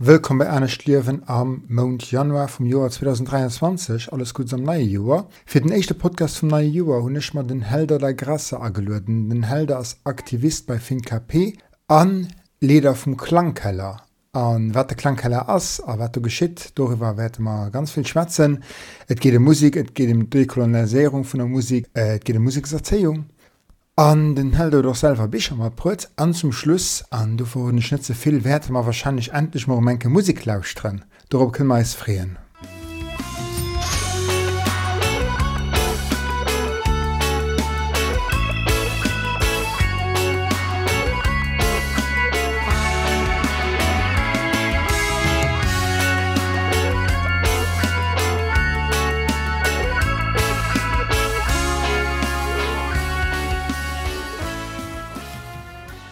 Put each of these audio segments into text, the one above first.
Willkommen bei Anne Schlierwen am Monat Januar vom Jahr 2023. Alles gut am neuen Jahr. Für den ersten Podcast vom neuen Jahr habe ich mal den Helder der Grasse angeladen. Den Helder ist Aktivist bei FinKP an Leder vom Klangkeller. An wat der Klangkeller ass a wat du geschitt, darüber werden wir ganz viel schwätzen. Es geht um Musik, es geht um Dekolonisierung von der Musik, äh, es geht um Musikserzählung. An den held du doch selber bist mal prot an zum Schluss an du vor den Schnitze viel Wert mal wahrscheinlich endlich mal Menke Musik lausch dran. Darauf können wir es freien.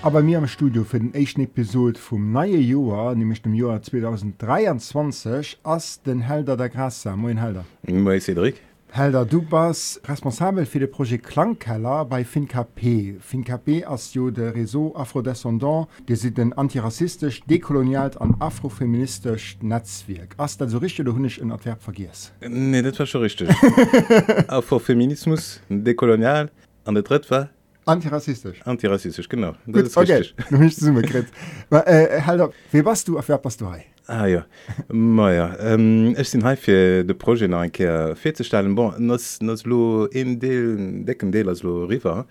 Aber mir am Studio für den ersten Episode vom neuen Jahr, nämlich dem Jahr 2023, ist den Helder der Grasse. Moin Helder. Moin Cedric. Helder, du bist responsabel für das Projekt Klangkeller bei FinKP. FinKP ist ja der Réseau Afrodescendant, der ist ein antirassistisch, dekolonial und afrofeministisch Netzwerk. Ist das so richtig oder habe ich ein Adverb vergessen? Nee, das war schon richtig. Afrofeminismus, dekolonial, und der dritte war antirassistisch. Antirassistisch genau. Gut, okay. äh, halt wie warst du auf wer passt du hei Ah, ja. Maier ähm, Ech sinn haifir de Pro nach enker firstellen bon nass lo en Deel decken Deel as lo River.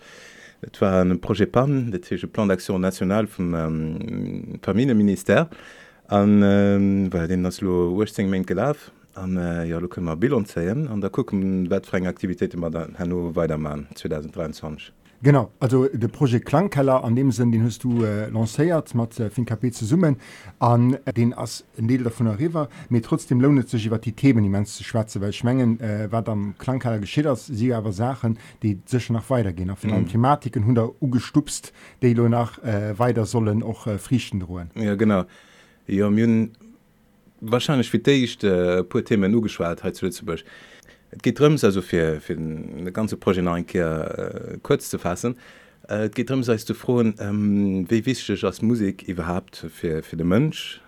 Et war en Pro PAM, detsche Plan d'Aaktion national vum ähm, Familienminister. An ähm, well den ass lo Westing mengg gelaf. An äh, ja loëmmer Bill anzeien an der kucken wettfreng Aktivitéit mat hanno Weidermann 2023. Genau also de Projekt Klangkeller an dem sinn den hast du äh, lacéiert mat äh, FinKP ze summen an äh, den ass en Deel davon der River mé trotzdem lohne sech iwwer die Themen die men ze schwaze Well schmengen äh, wat am Klangkeller geschidders sie awer Sachen die sech nach weitergehen auf mhm. Thematiken hun ugestupst de lo nach äh, weiter sollen och äh, frichten droen. Ja genau ja, myn, wahrscheinlich fitéicht äh, pu Themen ugeschwart zu Lützeburg. Et geht drums also fir fir de ganze Projekt enkeer äh, kurz zu fassen. Äh, geht drum se du froen ähm, wie wichtig as Musik überhaupt fir fir de Mënsch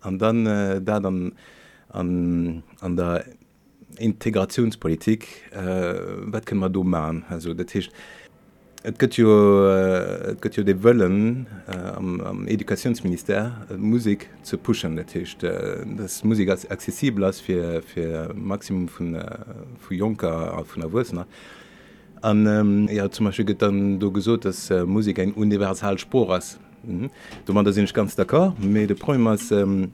an dann äh, da dann an, an der Integrationspolitik äh, wat kann man do ma also dat heißt, Et gëtt jo gëtt jo de wëllen äh, am, am Edukaunsminister äh, Musik ze puschen dercht. Äh, das Musik als zesibel ass fir fir Maximum vun äh, vu Junker a vun der Wuner. An ähm, ja zum Beispiel gëtt dann do gesot, dats äh, Musik eng universal Spor ass. Mhm. Du man da sinnch ganz d'accord, méi de Pro ass ähm,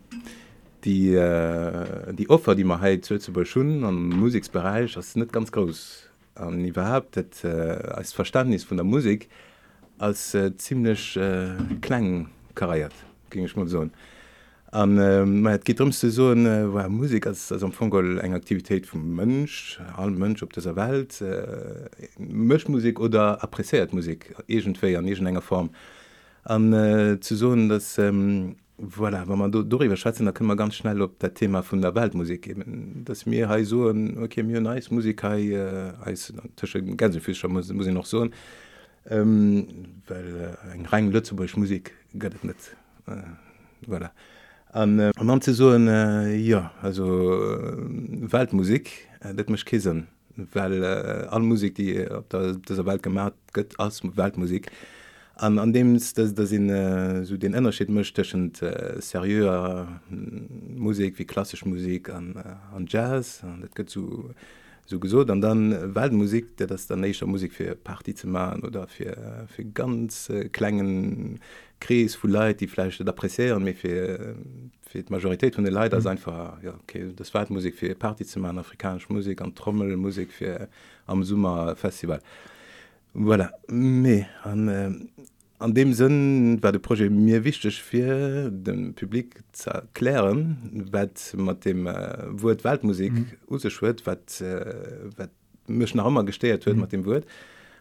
die, äh, die Opfer, die man heit zu ze beschunnen am Musiksbereich ass net ganz groß an überhaupt dat äh, als Verständnis von der Musik als äh, ziemlich äh, klang kariert ging ich mal so an. Äh, geht um so äh, war Musik als, als am Fogel eng Aktivität vom Mönsch allen Mönsch op dieser Welt äh, Mchmusik oder appreciiert Musik egentfir an enger Form. An äh, zu so dass ähm, voilà wenn man darüber schätzen da können wir ganz schnell ob der Thema von der Weltmusik geben das mir he so okay mir nice Musik he, äh, als muss, muss ich noch so ähm, weil äh, eng rein Lützeburg Musik gött net äh, voilà. an äh, man so ein, äh, ja also äh, Weltmusik äh, dat mech kisen, weil äh, all Musik die op der, dieser Welt gemacht gött als Weltmusik. äh, an an dem sinn äh, so den ënnerschiet mëchtechen äh, serier äh, Musik wie klassisch Musik an äh, an Jazz an dat gëtt zu so gesot an dann Weltmusik der das der necher Musik fir Party ze machen oder fir fir ganz äh, klengen Kries vu Leiit die Fläche d'appreieren méi fir fir d Majoritéit hun de Leider mhm. einfach ja, okay, das Weltmusik fir Party ze machen afrikasch Musik an Trommelmusik fir am Summer Festival voilà. Mais, an, äh, an dem Sinn war de Projekt mir wichtig fir dem Publikum zu erklären, wat mat dem äh, Wort Waldmusik mhm. useschwt, wat, äh, wat mech nach immer gesteiert huet mhm. mat dem Wort.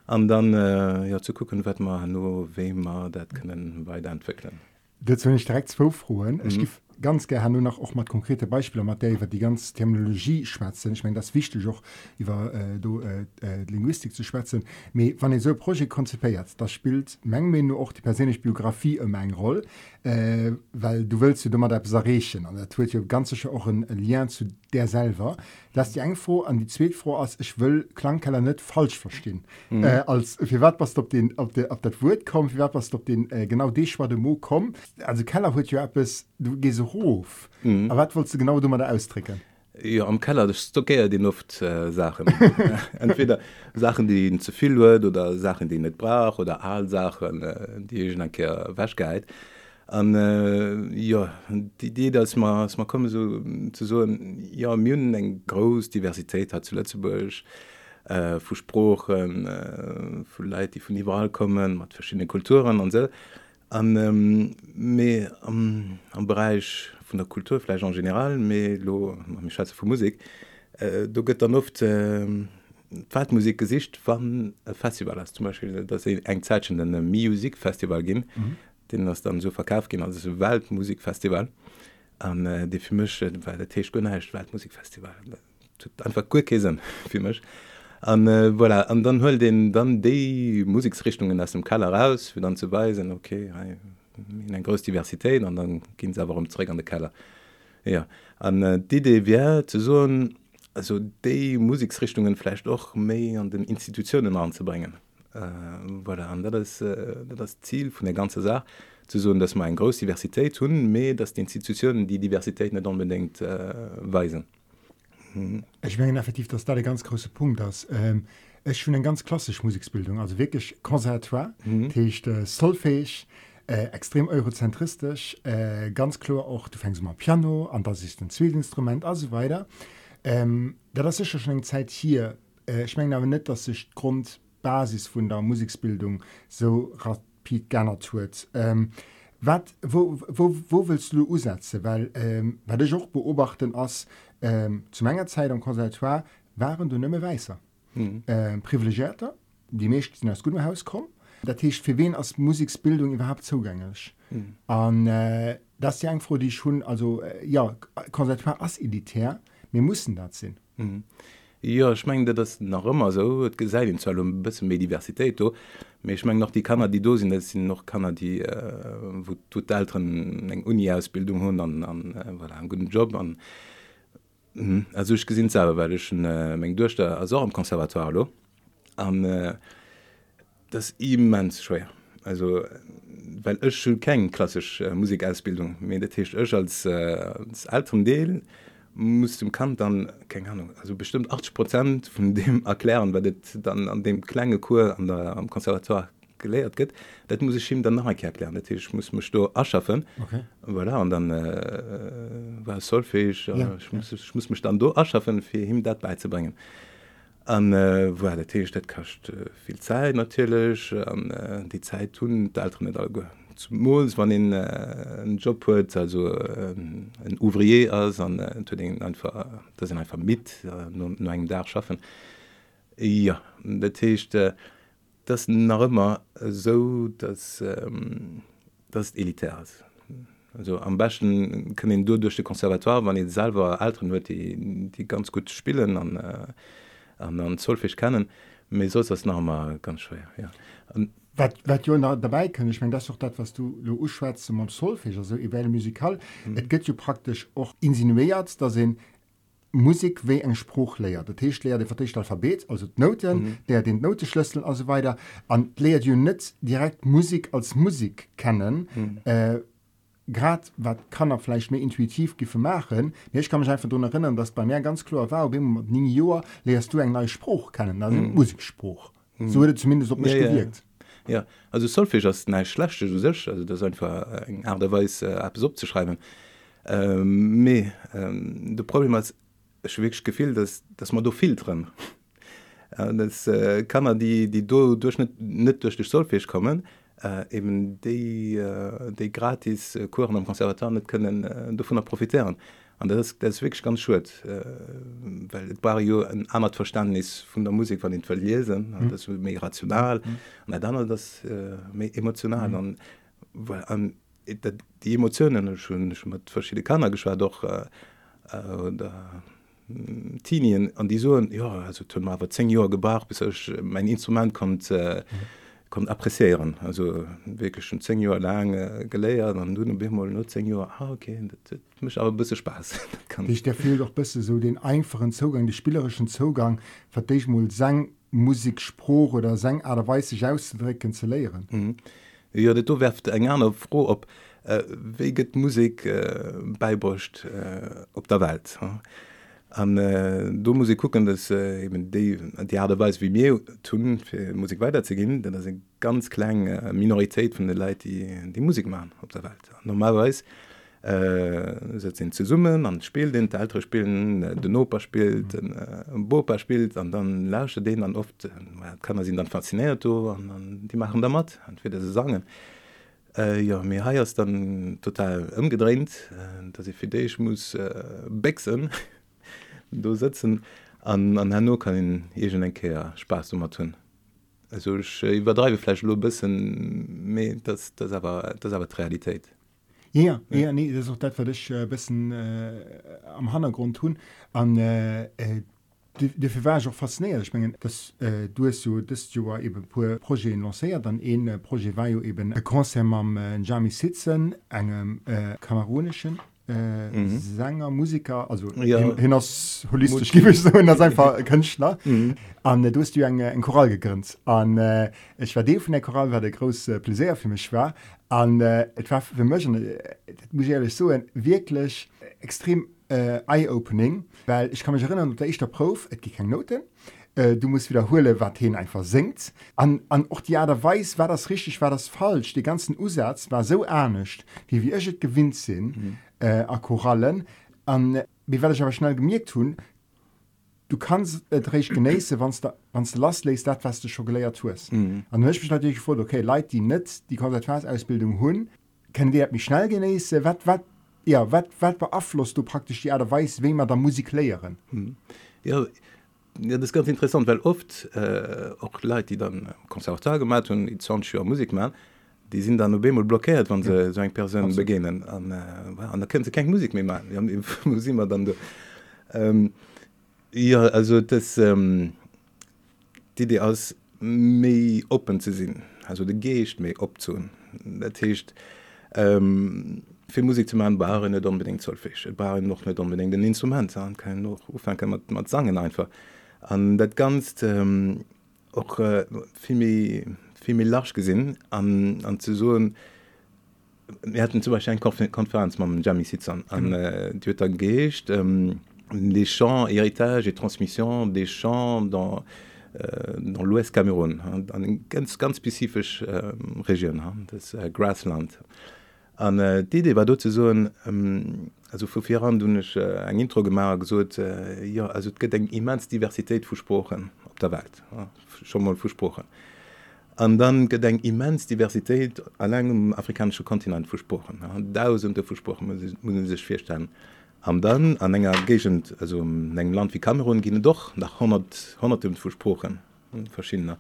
An dann äh, ja, zu gucken, wat man no wem man dat können weiterentwickeln. dat nicht direkt zwo frohen Mhm. Ganz gerne nur noch auch mal konkrete Beispiele der über die ganze Terminologie schwätzen. Ich meine das wichtig auch über äh, do, äh, äh, Linguistik zu schwätzen. Wenn ihr so Projekt konzipiert das spielt Mengen nur auch die persönliche Biografie um eine Rolle äh, weil du willst du das und das wird ja ganz sicher auch ein Lien zu der selber. Lass die froh an die zweite froh aus ich will Klangkeller nicht falsch verstehen. Mhm. äh, als wie wat was ob den ob der ob das Wort kommt wie was ob den äh, genau die schwa Mo kommt? Also Keller ja etwas du gehst hof mhm. aber wat wolltest du genau du mal da ausdrücken Ja, am Keller stockiert die oft äh, Sachen. Entweder Sachen die zu viel wird oder Sachen die nicht brauch oder all Sachen äh, die ich wäschkeit an äh, ja die idee dass man als man komme so zu so ja mynnen eng groß diversität hat zu Lützeburg äh, vu Spprochen äh, vu Leiit die vun Iwahl kommen hat verschiedene Kulturen an se an ähm, am, am Bereich von der Kulturfleisch an general mé lo Schatze vu Musik äh, du gëtt dann oft äh, Fahrtmusik gesicht wann Festival hast zum Beispiel dat eng Zeitchen den Musikfestival gin. Mhm den das dann so verkauf gin also Weltmusikfestival. An äh, de firmche weil der Teech gënnecht Weltmusikfestival. Einfach Kurkäsen firmech an äh, voilà. an dann höll den dann déi Musiksrichtungen aus dem Keller raus für dann zu weisen okay hey, in en groß Diversitéit an dann ginn se awer umré an de Keller. Ja an äh, die Idee DDW zu soen also déi Musiksrichtungen flecht och méi an den Institutionen anzubringen. Voilà. an das, äh, das Ziel vun der ganze Sache zu so dass man en groß Diversität hun mé dass die institutionen die Diversität net unbedingt äh, weisen Ich mein effektiv dass da der ganz große Punkt ist. Ähm, ich schon eine ganz klassische Musikbildung also wirklich konservatoire mhm. äh, solfähig äh, extrem eurozentristisch äh, ganz klar auch du fängst mal Piano an das ist ein Zwielinstrument also weiter ähm, da das ist ja schon eine Zeit hier äh, ich meine aber nicht dass sich Grundbasis von der Musikbildung so rapid gerne tut ähm, wat, wo, wo, wo willst du umsetzen weil ähm, weil ich auch beobachten als ähm, zu meiner Zeit am Konservatoire waren du nimme weißer mhm. ähm, privilegierter die meisten aus gutem Haus kommen dat heißt, für wen als Musiksbildung überhaupt zugänglich mhm. äh, das die froh die schon also äh, ja Konservatoire as elitär wir mussten das sinn mhm. Ja schmengde das nach immer so. Et gesäit in Zëllum bësse méi Diversitéit do. méi schmeng noch die Kanner die dosinn dat sinn noch Kanner die äh, wo tot älteren eng Uniausbildung hunn an an äh, voilà, en guten Job an. Mhm. also ich gesinn selber wellchen äh, mengg duerchte as am Konservatoire lo an äh, das immens schwer. Also weil ech schul keng klassisch äh, Musikausbildung. Mé der Tisch ech als äh, als Alter Deel muss dem Kant dann keine Ahnung also bestimmt 80 Prozent von dem erklären weil das dann an dem kleine Kur an der am Konservatoire gelehrt geht. Das muss ich ihm dann nachher erklären. Natürlich muss mich da erschaffen okay. voilà, und dann äh, war solfähig ja, ja. ich, muss, ich muss mich dann da erschaffen für ihm das beizubringen. An äh, war der Tee kacht äh, viel Zeit natürlich an äh, die Zeit tun die Alter nicht allgehören Mos wann den äh, Job huet also äh, en Ouvrier as an äh, einfach dat einfach mit äh, no, eng da schaffen. Ja Datcht äh, das nach immer so dass ähm, das elitär ist. Also am besten können du durch die Konservatoire, wann den selber Alten wird die, die ganz gut spielen an, äh, an, an Zollfisch kennen, mir so das noch mal ganz schwer. Ja. Und, wat, wat dabei kann ich mein das auch das was du du schwarz solfisch also musikal mhm. es geht ja praktisch auch insinuiert da sind Musik wie eng Spruch leiert. Der Tisch lehrt der verticht Alphabet, also Noten, mhm. der den Notenschlüssel und so weiter. Und lehrt du nicht direkt Musik als Musik kennen. Mhm. Äh, Gerade was kann er vielleicht mehr intuitiv machen. Ich kann mich einfach daran erinnern, dass bei mir ganz klar war, neun Jahren lehrst du einen neuen Spruch kennen, also mhm. Musikspruch. Mhm. So wurde zumindest auf mich ja, gewirkt. Ja. ja also solfisch as ne schlechte du sech also das einfach eng aderweis äh, ab opzuschreiben ähm, me ähm, de problem als schwg gefehl dass dass man do filtren äh, das äh, kann man die die do durchschnitt net durch dich solfisch kommen äh, eben de äh, de gratis äh, kuren am konservator net können äh, davon profitieren. äh, an das das wirklich ganz schön äh, weil war Barrio ein amat Verständnis von der Musik von den verlesen mhm. das mé rational mhm. dann das äh, emotional mhm. und weil an die Emotionen schon schon mit verschiedene Kanner geschwar doch äh, äh, da Tinien an die so ja also 10 Jahre gebracht bis ich, mein Instrument kommt äh, mhm kommt appreieren also wirklich schon 10 Jahre lang äh, geleiert an du nur 10 Jahre. Ah, okay das, das mich aber bisschen spaß. Ich der fehlt doch besser so den einfachen Zugang die spielerischen Zugang ver dich mal sang Musikspruch oder sang aderweis sich auszudrücken zu lehren. Mhm. ja du werft eng gerne froh ob äh, weget Musik äh, beibrucht äh, op der Welt ja an äh, du muss ich gucken dass äh, eben die die Aderweis wie mir tun für Musik weiterzugehen denn das sind ganz kleine äh, Minorität von der Leute die die Musik machen auf der Welt normalerweise äh, sind zu summen an spielt den ältere spielen äh, den Oper spielt mhm. äh, Bopa spielt und dann lausche den dann oft äh, kann er sie dann fasziniert und dann, die machen damit entweder sie sagen äh, ja mir heiers dann total umgedreht äh, dass ich für dich muss äh, wechseln do sitzen an an Hanno kann in egent enkeer spaß um tun. Also ich äh, überdreibe fleisch lo bisssen das das aber das aber realität. Ja ja, ja. nee das auch dat dich äh, bisssen äh, am hangrund tun. An äh, äh, de war auch fasziniert. Ich mein, das äh, du so das du war eben projet lanciert. Dann een äh, projet war eben konzer am äh, Jami sitzen engem äh, kamerunischen äh, mhm. Sänger Musiker also ja. hin holistisch so, das einfach Künstler. Mhm. und, äh, du hast du ein, ein Choral gegrinnt an äh, ich war de von der Choral war der große Plaisir für mich war. An äh, war für mich äh, muss ehrlich so ein wirklich extrem äh, eye-opening weil ich kann mich erinnern der ich der Prof es gibt keine Noten. Äh, du musst wiederhole wat hin einfach singt. An an auch die der weiß war das richtig war das falsch. Die ganzen Usatz war so ernstcht wie wir gewinnt sind. Mhm äh, a Korallen an wie werde ich aber schnell gemerkt tun. Du kannst et recht geneise wann du last lest dat was du schon geleiert tust an mhm. mich natürlich vor okay Leute die net die Konservatorsausbildung hun kennen die mich schnell geneise wat wat ja wat wat beabflusst du praktisch die Erde weiß wem man da Musik lehren? Mhm. ja Ja, das ist ganz interessant weil oft äh, auch Leute die dann Konservator gemacht und Musik machen die sind dann Bemol blockiert wann se ja. so eng Per begenen an äh, der können ze kein Musik mé muss immer dann de ähm, ja also das ähm, die die aus méi open ze sinn also de geicht méi opzoun dat hecht ähm, fir Musik zu man waren net unbedingt zoll fich waren noch net unbedingt den Instrument an kann noch kann mat mat sagen einfach. An dat ganz ähm, auch äh, filmi viel lach gesinn an an zu so wir hatten zum Beispiel ein Konferenz ma Jamie sitzen an Twitter gecht ähm, les champs héritage et transmission des champs dans äh, dans l'ouest Cameroun an ganz ganz spezifisch äh, region das äh, grassland an äh, die idee war dort so ähm, also vor vier an duch äh, eng intro gemacht gesot äh, ja also gedenk immens diversität versprochen op der welt ja, schon mal versprochen an dann gedenk immens Diversität an engem afrikanische Kontinent versprochen tausende versprochen sich firstellen am dann an enger Gegent also engem Land wie Kamerun gene doch nach 100 100 versprochen verschiedener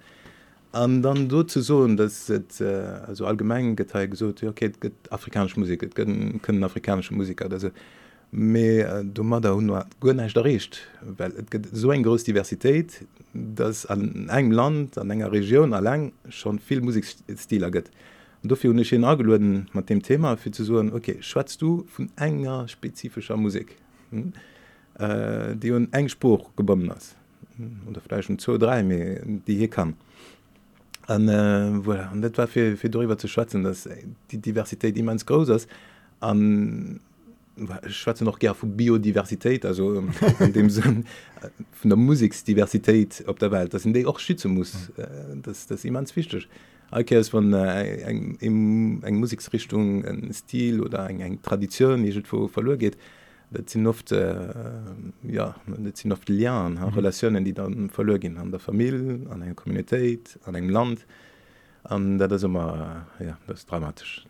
an dann do zu so dass et, äh, also allgemein geteilt so okay, afrikanische Musik können, können afrikanische Musiker also ist, Me äh, do mat der hun gonneich derrecht, Well et gët so eng gros Diversitéit, dats an engem Land an enger Regionun allng schon vill Musikstiler gëtt. Dofir hunne chen ageloden mat dem Thema fir ze soen okay, schwatzt du vun enger spezifischer Musik hm? äh, Di hun eng Spruch gebonnen ass derfleisch hm? zo drei mé Di hier kann. An äh, voilà. dat war fir fir doiwwer ze schwatzen, dats die Diversitéit immens gros ass an schwatze noch ger vu Biodiversität also in dem Sinn von der Musiksdiversität op der Welt das sind auch schützen muss das das immers fichtech okay, von äh, eng eng Musiksrichtung en Stil oder eng eng Tradition die wo verloren geht. Dat sind oft äh, ja sind oft Lernen mhm. relationen die dann verloren gehen an der Familie an eng Communityit an eng Land. An dat is immer äh, ja das ist dramatisch.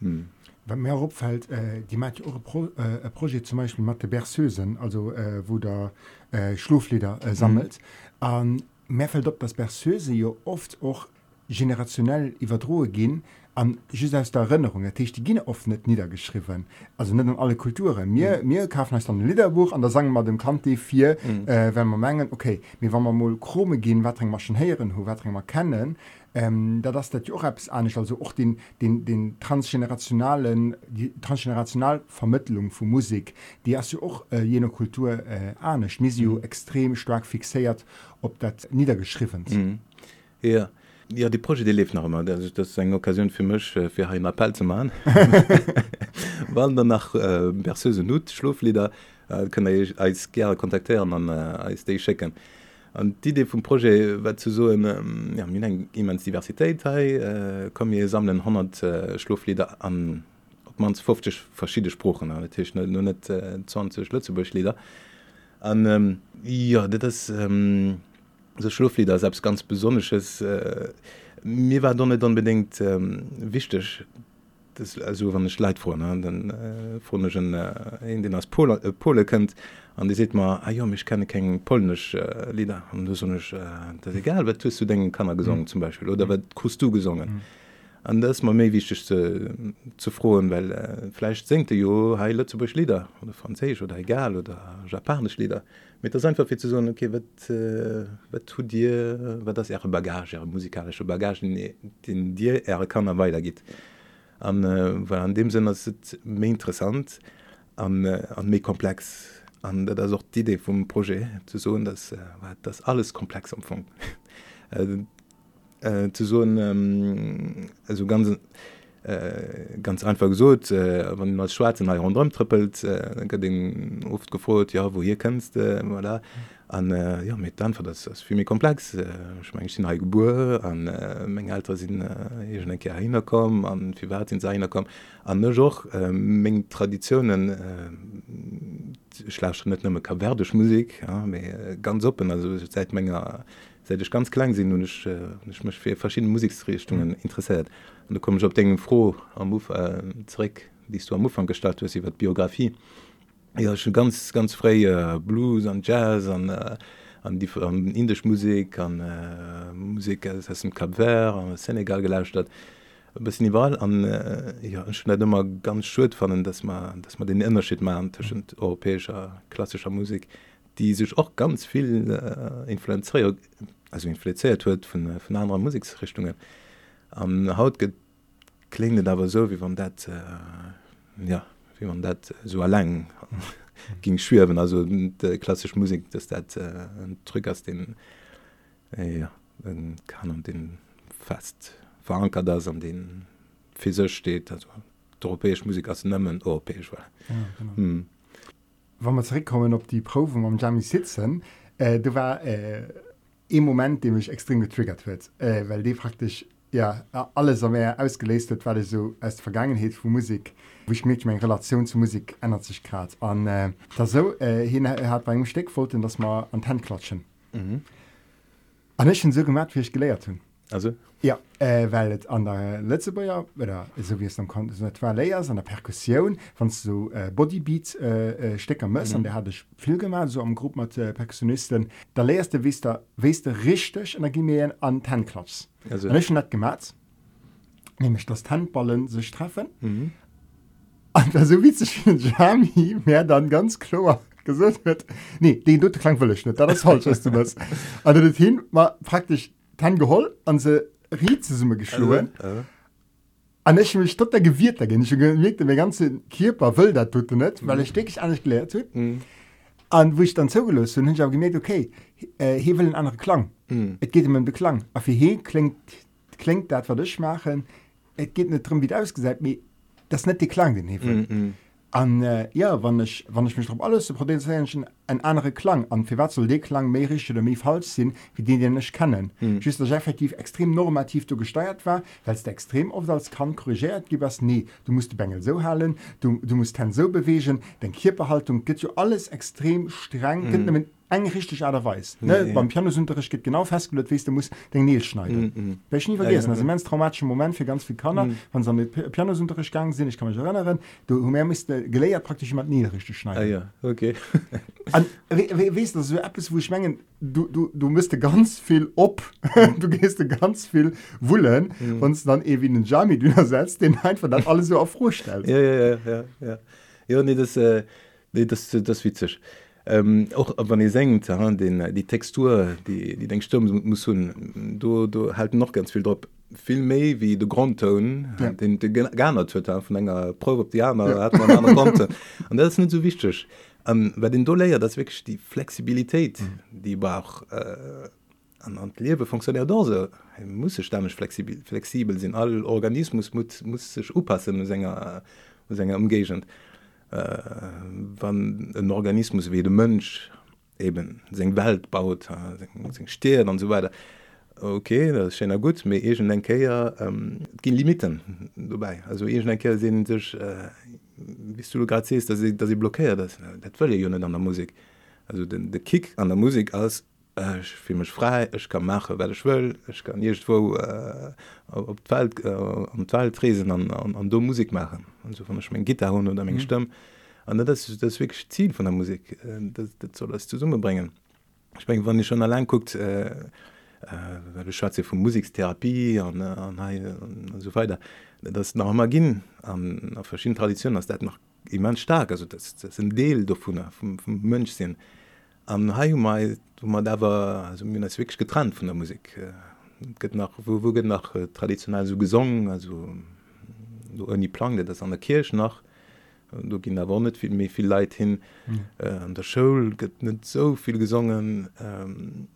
Hm. Wenn mir opfällt äh, die mat eure Pro, äh, Projekt zum Beispiel mat de Berseusen, also äh, wo der äh, Schluflieder äh, sammelt. Mhm. Ähm, mehr fällt op, dass Berseuse ja oft auch generationell überdrohe gehen an just aus der Erinnerung der die gehen oft nicht niedergeschrieben also nicht an alle Kulturen mir mhm. mir kaufen dann ein Liederbuch an da sagen wir dem Kant vier mhm. äh, wenn man mengen okay wie wann man mal Chrome gehen wat man schon heieren wo wat man kennen ähm, da das der Joreps anisch also auch den den den transgenerationalen die transgenerational Vermittlung von Musik die hast du auch äh, jener Kultur äh, anisch misio mhm. extrem stark fixiert ob das niedergeschrieben mhm. ja Ja die Projekt lebt noch immer das, das ist eine Occasion für mich für Heim Appell zu machen wann dann nach äh, berseuse Not Schluflieder äh, können ich als gerne kontaktieren an äh, als checken. Äh, an die idee vum projet wat zu so ähm, ja, eng immens diversitéit äh, kom je sammeln 100 äh, schluflieder an op mans 50 verschiedene spruchen an Tisch no net äh, 20 Lützeburglieder. An ähm, ja dat das ähm, so schluflieder selbst ganz besonnesches äh, mir war donnet unbedingt ähm, wichtig das also wann schleit vor ne dann äh, vorneschen äh, in den als Pole äh, Pole kennt an die seht man ah, ja ich kenne kein polnisch äh, Lieder. Und so nicht, äh, das egal wat tust du denken kann er gesungen mhm. zum Beispiel? Oder wat kust du gesungen? Mhm. An das man méi wichtig zu, zu frohen weil äh, vielleicht singte jo heile zu Lieder. Oder franzisch oder egal oder japanisch Lieder. Mit das einfach viel zu so okay wat, äh, wat tu dir wat das ihre bagage ihre musikalische bagagen den dir er kann er weitergeht. geht an äh, weil an dem sinn as mé interessant an äh, an mé komplex an der auch die idee vum projet zu so dass äh, das alles komplex empfang äh, äh, zu so ähm, also ganz äh, ganz einfach gesot äh, wann als schwarzen rundräum trippelt äh, den oft gefrot ja wo hier kennst äh, voilà. Mhm an äh, ja mit dann das, das für mir komplex äh, ich mein, ich Geburt an äh, Menge Alter sind äh, hinkommen an viel Wert in seiner kommen an joch äh, Menge Traditionen äh, schlaf net nëmme kaverdesch Musik ja, mit, äh, ganz open also seit Menge seit ich ganz klein sind und ich, äh, ich mich für verschiedene Musikrichtungen mhm. interessiert und da komme ich auf degen froh am Move, äh, zurück die du am Mofang gestaltet iwwer Biografie. Mhm ja schon ganz ganz freie äh, blues an jazz an äh, an die an indisch musik an äh, musik aus dem kapver an senegal gelauscht hat. Bis nival an äh, ja schon immer ganz schön fanden dass man dass man den unterschied machen zwischen europäischer klassischer musik die sich auch ganz viel äh, influenziert also influenziert wird von von anderen musikrichtungen. Am haut klingt aber so wie man dat äh, ja wie man dat so lang ging schwerwen also der klassische Musik das dat äh, Trick aus den äh, ja, kann und den fast verankert das an den fi steht also europäisch Musik als nennen europäisch war ja, hm. Wa man zurückkommen op die Proben am Jamie sitzen äh, du war äh, im Moment dem ich extrem getriggert wird äh, weil die praktisch ja alles am mehr ausgelistet weil so als Vergangenheit von Musik wo ich mich meine Relation zur Musik ändert sich gerade an äh, da so äh, hin er hat beim Steck wollten dass man an Hand klatschen. Mhm. an schon so gemerkt wie ich gelehrt hun also? Ja äh, weil an der letzte Jahr oder so wie es dann konnte so zwei Layers an der Perkussion von so äh, Bodybeat äh, äh, stecker muss mhm. und der hatte ich viel gemacht so am Gruppe mit äh, Perkussionisten. Der leerste wisst der wisst richtig Energie mehr an Tanklatz also? Nicht net gemacht. Nämlich das Tanballen sich treffen. Mhm. und so wie sich Jami mehr dann ganz klar gesagt wird nee den du klang völlig nicht das ist falsch was du was also das hin war praktisch tan geholl an se Rizesumme geschloen an ich mich tot der gewirrt dagin ich gemerkt mir ganze Kierper will dat tut net weil ich steck ich an nicht gelehrt hue an wo ich dann zugelöst hun ich habe gemerkt okay äh, hier will ein anderer klang. Mm. et geht immer beklang. A wie he klingt klingt dat wat dich machen et geht net drum wie ausgesagt mir das net die klang den he mm -mm an äh, ja wann ich wann ich mich drauf alles potenziellen ein andere klang an wat de klang merisch oder mir falsch sind wie den den nicht kennen mhm. ist das effektiv extrem normativ du gesteuert war weil es extrem oft als kann korrigiert gibt was nie du musst die bengel so halen du du musst dann so bewegen den Kierbehaltung geht ja alles extrem streng mhm. Eng richtig aderweis Ja, ne? ja. beim Pianosunterricht geht genau festgelegt wie du musst den Neel schneiden Mhm, mhm. Werde ich nie vergessen ja, also ja. ein traumatischer Moment für ganz viele Kanner Mhm. wenn sie mit Pi- Pianosunterricht gegangen sind ich kann mich erinnern du mehr müsste geleiert praktisch jemand nie richtig schneiden Ah, ja, okay. Und we- we- weißt du, das ist so etwas, wo ich meine, du, du, du müsste ganz viel op, du gehst ganz viel wollen Mhm. und dann eben einen Jami dünner setzt, den einfach dann alles so auf Ruhe stellt. ja, ja, ja, ja, ja. Ja, nee, das, äh, nee, das, das ist witzig. Ähm, auch wenn ihr singt, ja, den, äh, die Textur, die, die den Stimme muss hun, du, du halt noch ganz viel drauf. Viel mehr wie der Grundton, Ja. den du gerne hat, von einer Probe auf die Jahre, Ja. hat man einen anderen Grundton. Und das ist nicht so wichtig. Um, weil den Doleier, das ist wirklich die Flexibilität, mhm. die aber auch äh, an, an Leben funktioniert so. muss sich damit flexibel, flexibel sein. All Organismus muss, muss sich anpassen, mit seiner, mit seiner Umgebung. äh, wann ein Organismus wie de Mönsch eben seg Welt baut steht und so weiter. Okay, das schennner gut mé egent enkeier ähm, gin Limiten vorbei. Also egent enkeier sinn sech äh, bis du grad sees, dat se blockéiert dat wëlle Jonet an der Musik. Also den de Kick an der Musik als ich fühle mich frei ich kann mache weil ich will ich kann irgendwo äh, op Welt äh, am Welt tresen an, an, an do Musik machen und so von ich mein Gitter hun oder mein mhm. Stimme an das ist das wirklich Ziel von der Musik das, das soll das zu Summe bringen ich mein, wann ich schon allein guckt äh, äh, Schatze von Musiktherapie an, an, an, an so weiter das nach Magin an, an verschiedenen Traditionen das dat noch immens stark also das, das ein Deel davon vom, vom Mönchsinn. Äh, am Haimai man dawer mir als wirklich getrannt von der Musik. Gëtt nach wo wo gët nach äh, traditionell so gesungen also du an die planke das an der Kirch nach. Du ginn awer net viel méi viel Leiit hin. Mhm. äh, an der Schoul gëtt net so viel gesungen. Ähm,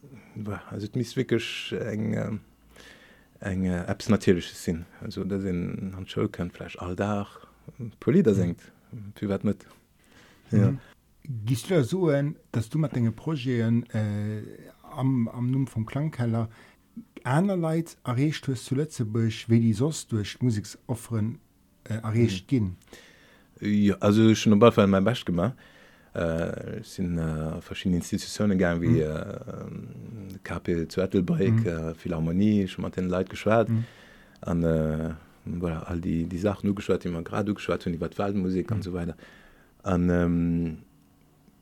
miswickg eng äh, eng äh, apps natürlichsche sinn. Also da sinn an Schoul kann fleisch all da Poli da senkt wie wat net ja. mhm. Ja so, ein, dass du mit deinen Projekten äh, am, am Numm vom Klangkeller einerlei erreicht hast zu Lützeburg, wie die sonst durch Musikofferen äh, erreicht gehen? Ja, also schon jeden Fall mein Best gemacht. Äh, es sind äh, verschiedene Institutionen gegangen, wie äh, ähm, KP zu Ettelbreak, Mhm. äh, Philharmonie, schon mit den Leuten geschwärzt. Mhm. Und äh, voilà, all die, die Sachen nur die man gerade geschwärzt und die Waldmusik Mhm. und so weiter. Und ähm,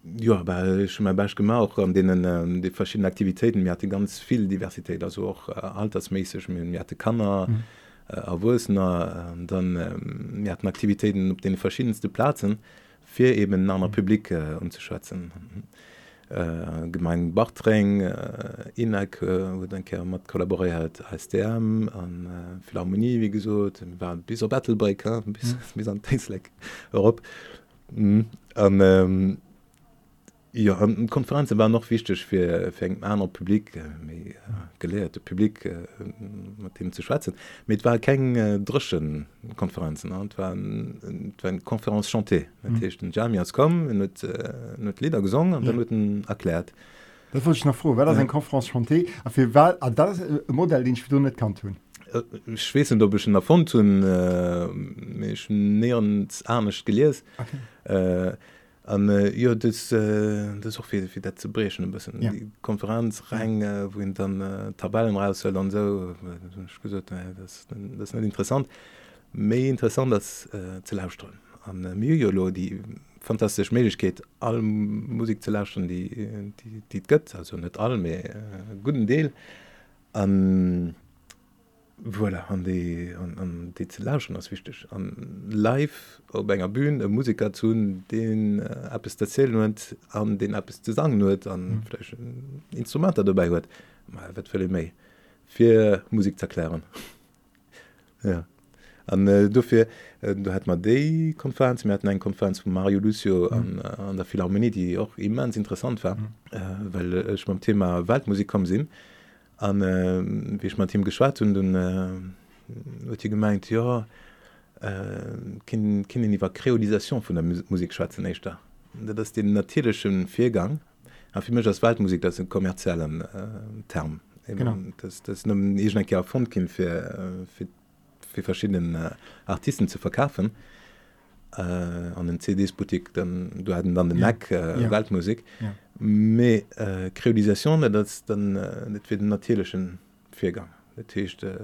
Ja schon mal Beispiel gemacht auch an denen ähm, die verschiedenen Aktivitäten mir hatte ganz viel Diversität also auch äh, altersmäßig mir hatte Kanner mhm. äh, Erwuner äh, dann äh, wir hatten Aktivitäten auf den verschiedensten Platzen für eben naher mhm. Publik äh, umzuschätzen. Mhm äh, gemein Bartreng äh, Inak äh, wo denke mat kollaboriert als derm an äh, Philharmonie wie gesot war bis Battlebreaker bis, mm. bis an Tesleck Europa mm. an ähm, Ja, ähm, Konferenze war noch wichtig für, für aner Publikum äh, gelehrte Publikum äh, mit dem zu schwatzen. Mit war kein äh, drschen Konferenzen und war ein, war ein Konferenz chanté mhm. Jamias kom mit, äh, mit Lieder gesungen und ja. dann erklärt. Das wollte ich noch froh, weil das ja. ein Konferenz chanté das Modell den ich net kann tun. Schwessen dobeschen davon tun äh, neieren anecht gelees. Okay. Äh, Um, äh, ja, das, äh, das auch viel, viel zu brechen ein bisschen. Ja. die Konferenz rein äh, wohin dann äh, Tabellen raus soll und so äh, gesagt, äh, das, das nicht interessant. Mehr interessant das äh, zu lausstrom an äh, Myolo die fantastisch medisch geht allem Musik zu lauschen die die, die gött also nicht alle mehr äh, guten Deal. An um, voilà, an die an, an die ze lauschen ass wichtig an live op enger Bbün e Musiker zu den äh, App erzählen huet an den App ze sang huet anläch mhm. Instrumenter dabei huet wat méi fir Musik zerklären ja an äh, dofir äh, du hat mat déi Konferenz mir hatten eng Konferenz von Mario Lucio mhm. an, an der Philharmonie, die och immens interessant war, mhm. äh, weil ech äh, beim Thema Waldmusik kom sinn an äh, wie ich mein Team geschwat und dann äh, hue gemeint ja äh, kind iwwer Kreolisation vun der Musik schwatzen echt dat ist den natürlichschen Viergang fir mech als Waldmusik dat den kommerziellen äh, Term. Fondkind fir fir verschiedenen äh, Artisten zu verkaufen. Äh, an den CDs Boutik dann du hatten dann den Mac äh, ja. Waldmusik. Ja mé äh, Kreolisation dat dann äh, net fir den natierschen Viergang. Datcht äh,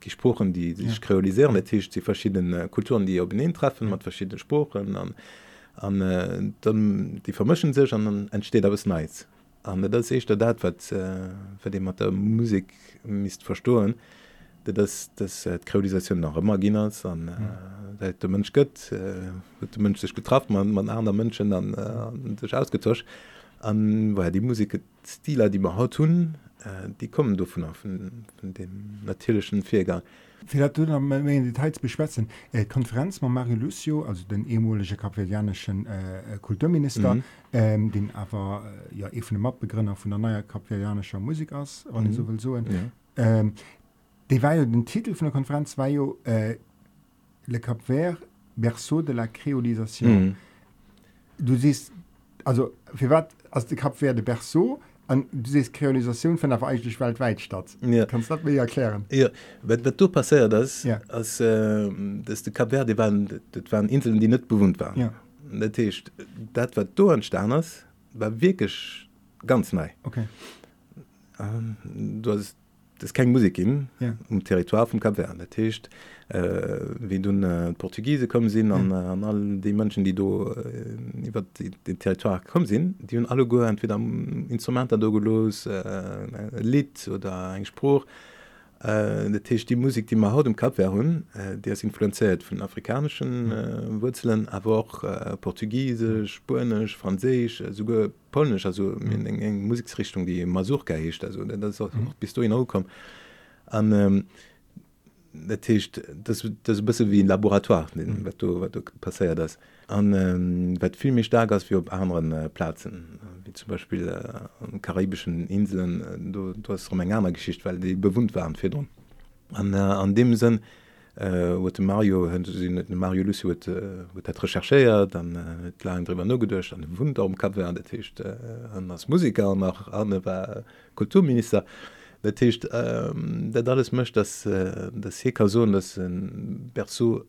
Gesprochen, die sich ja. kreolisieren, Datcht die verschiedenen Kulturen, die op beneen treffen, mat verschiedene Spprochen an an äh, dann die vermschen sech an dann entsteht awes neiz. an dat seich der dat wat fir äh, dem mat der Musik mist verstohlen, dat das, das äh, Kreolisation nach immers an äh, ja. de Mënsch gëtt äh, de Mënsch sech getraft man man aner Mënschen an äh, sech ausgetauscht. Äh, an weil die Musik Stiler die man haut tun äh, die kommen davon auf von, von dem natürlichen Viergang Details beschwätzen äh, Konferenz man Mario Lucio also den ehemalige kapverdianischen äh, Kulturminister mhm. ähm, den aber äh, ja even Map begrünner von der neue kapverdianischer Musik aus mhm. so so ja. ähm, die war ja den Titel von der Konferenz war ja, äh, le Cap Vert berceau de la Kreolisation mhm. du siehst also für wat als die Kap werde Berceau an diese Kreolisation von der eigentlich weltweit statt. Ja. kannst du mir erklären? Ja wenn du passiert das ja. als äh, das die Kap Verde waren das waren Inseln die nicht bewohnt waren. Ja. Das heißt, das war du ein Sterners war wirklich ganz neu. Okay. Ähm, du hast das kein Musik im ja. um Territoire vom Kap Verde das heißt, äh, wie du äh, Portugiese kommen sinn an, mhm. an all die Mënschen, die do äh, iwwer den Territoire kommen sinn, die hun alle go entweder am Instrumenter do gelos äh, Lit oder eng Spruch. Äh, der Tisch die Musik, die man haut im Kap hun, äh, der ist influenziert von afrikanischen äh, Wurzeln, aber auch äh, Portugiesisch, Spanisch, Französisch, äh, sogar Polnisch, also in eng Musikrichtung, die Masurka hecht, also das auch, mhm. bis du hinauskommen. Und, ähm, Datcht das, bisse wie ein Laboratoire mhm. wat du, wat du passeiert das an ähm, wat viel mich stark als wie op anderen äh, Plazen wie zum Beispiel äh, an karibischen Inseln äh, du, du hast eng Geschicht weil die bewunt waren fir an, äh, an dem sinn äh, wat Mario Mario Lucy huet dat rechercheiert dann äh, drüber no gedcht an Wund am Kap an der Tischcht äh, an als Musiker nach an war Kulturminister. Äh, der Tisch ähm, dat alles mcht dass äh, das heker so das berzo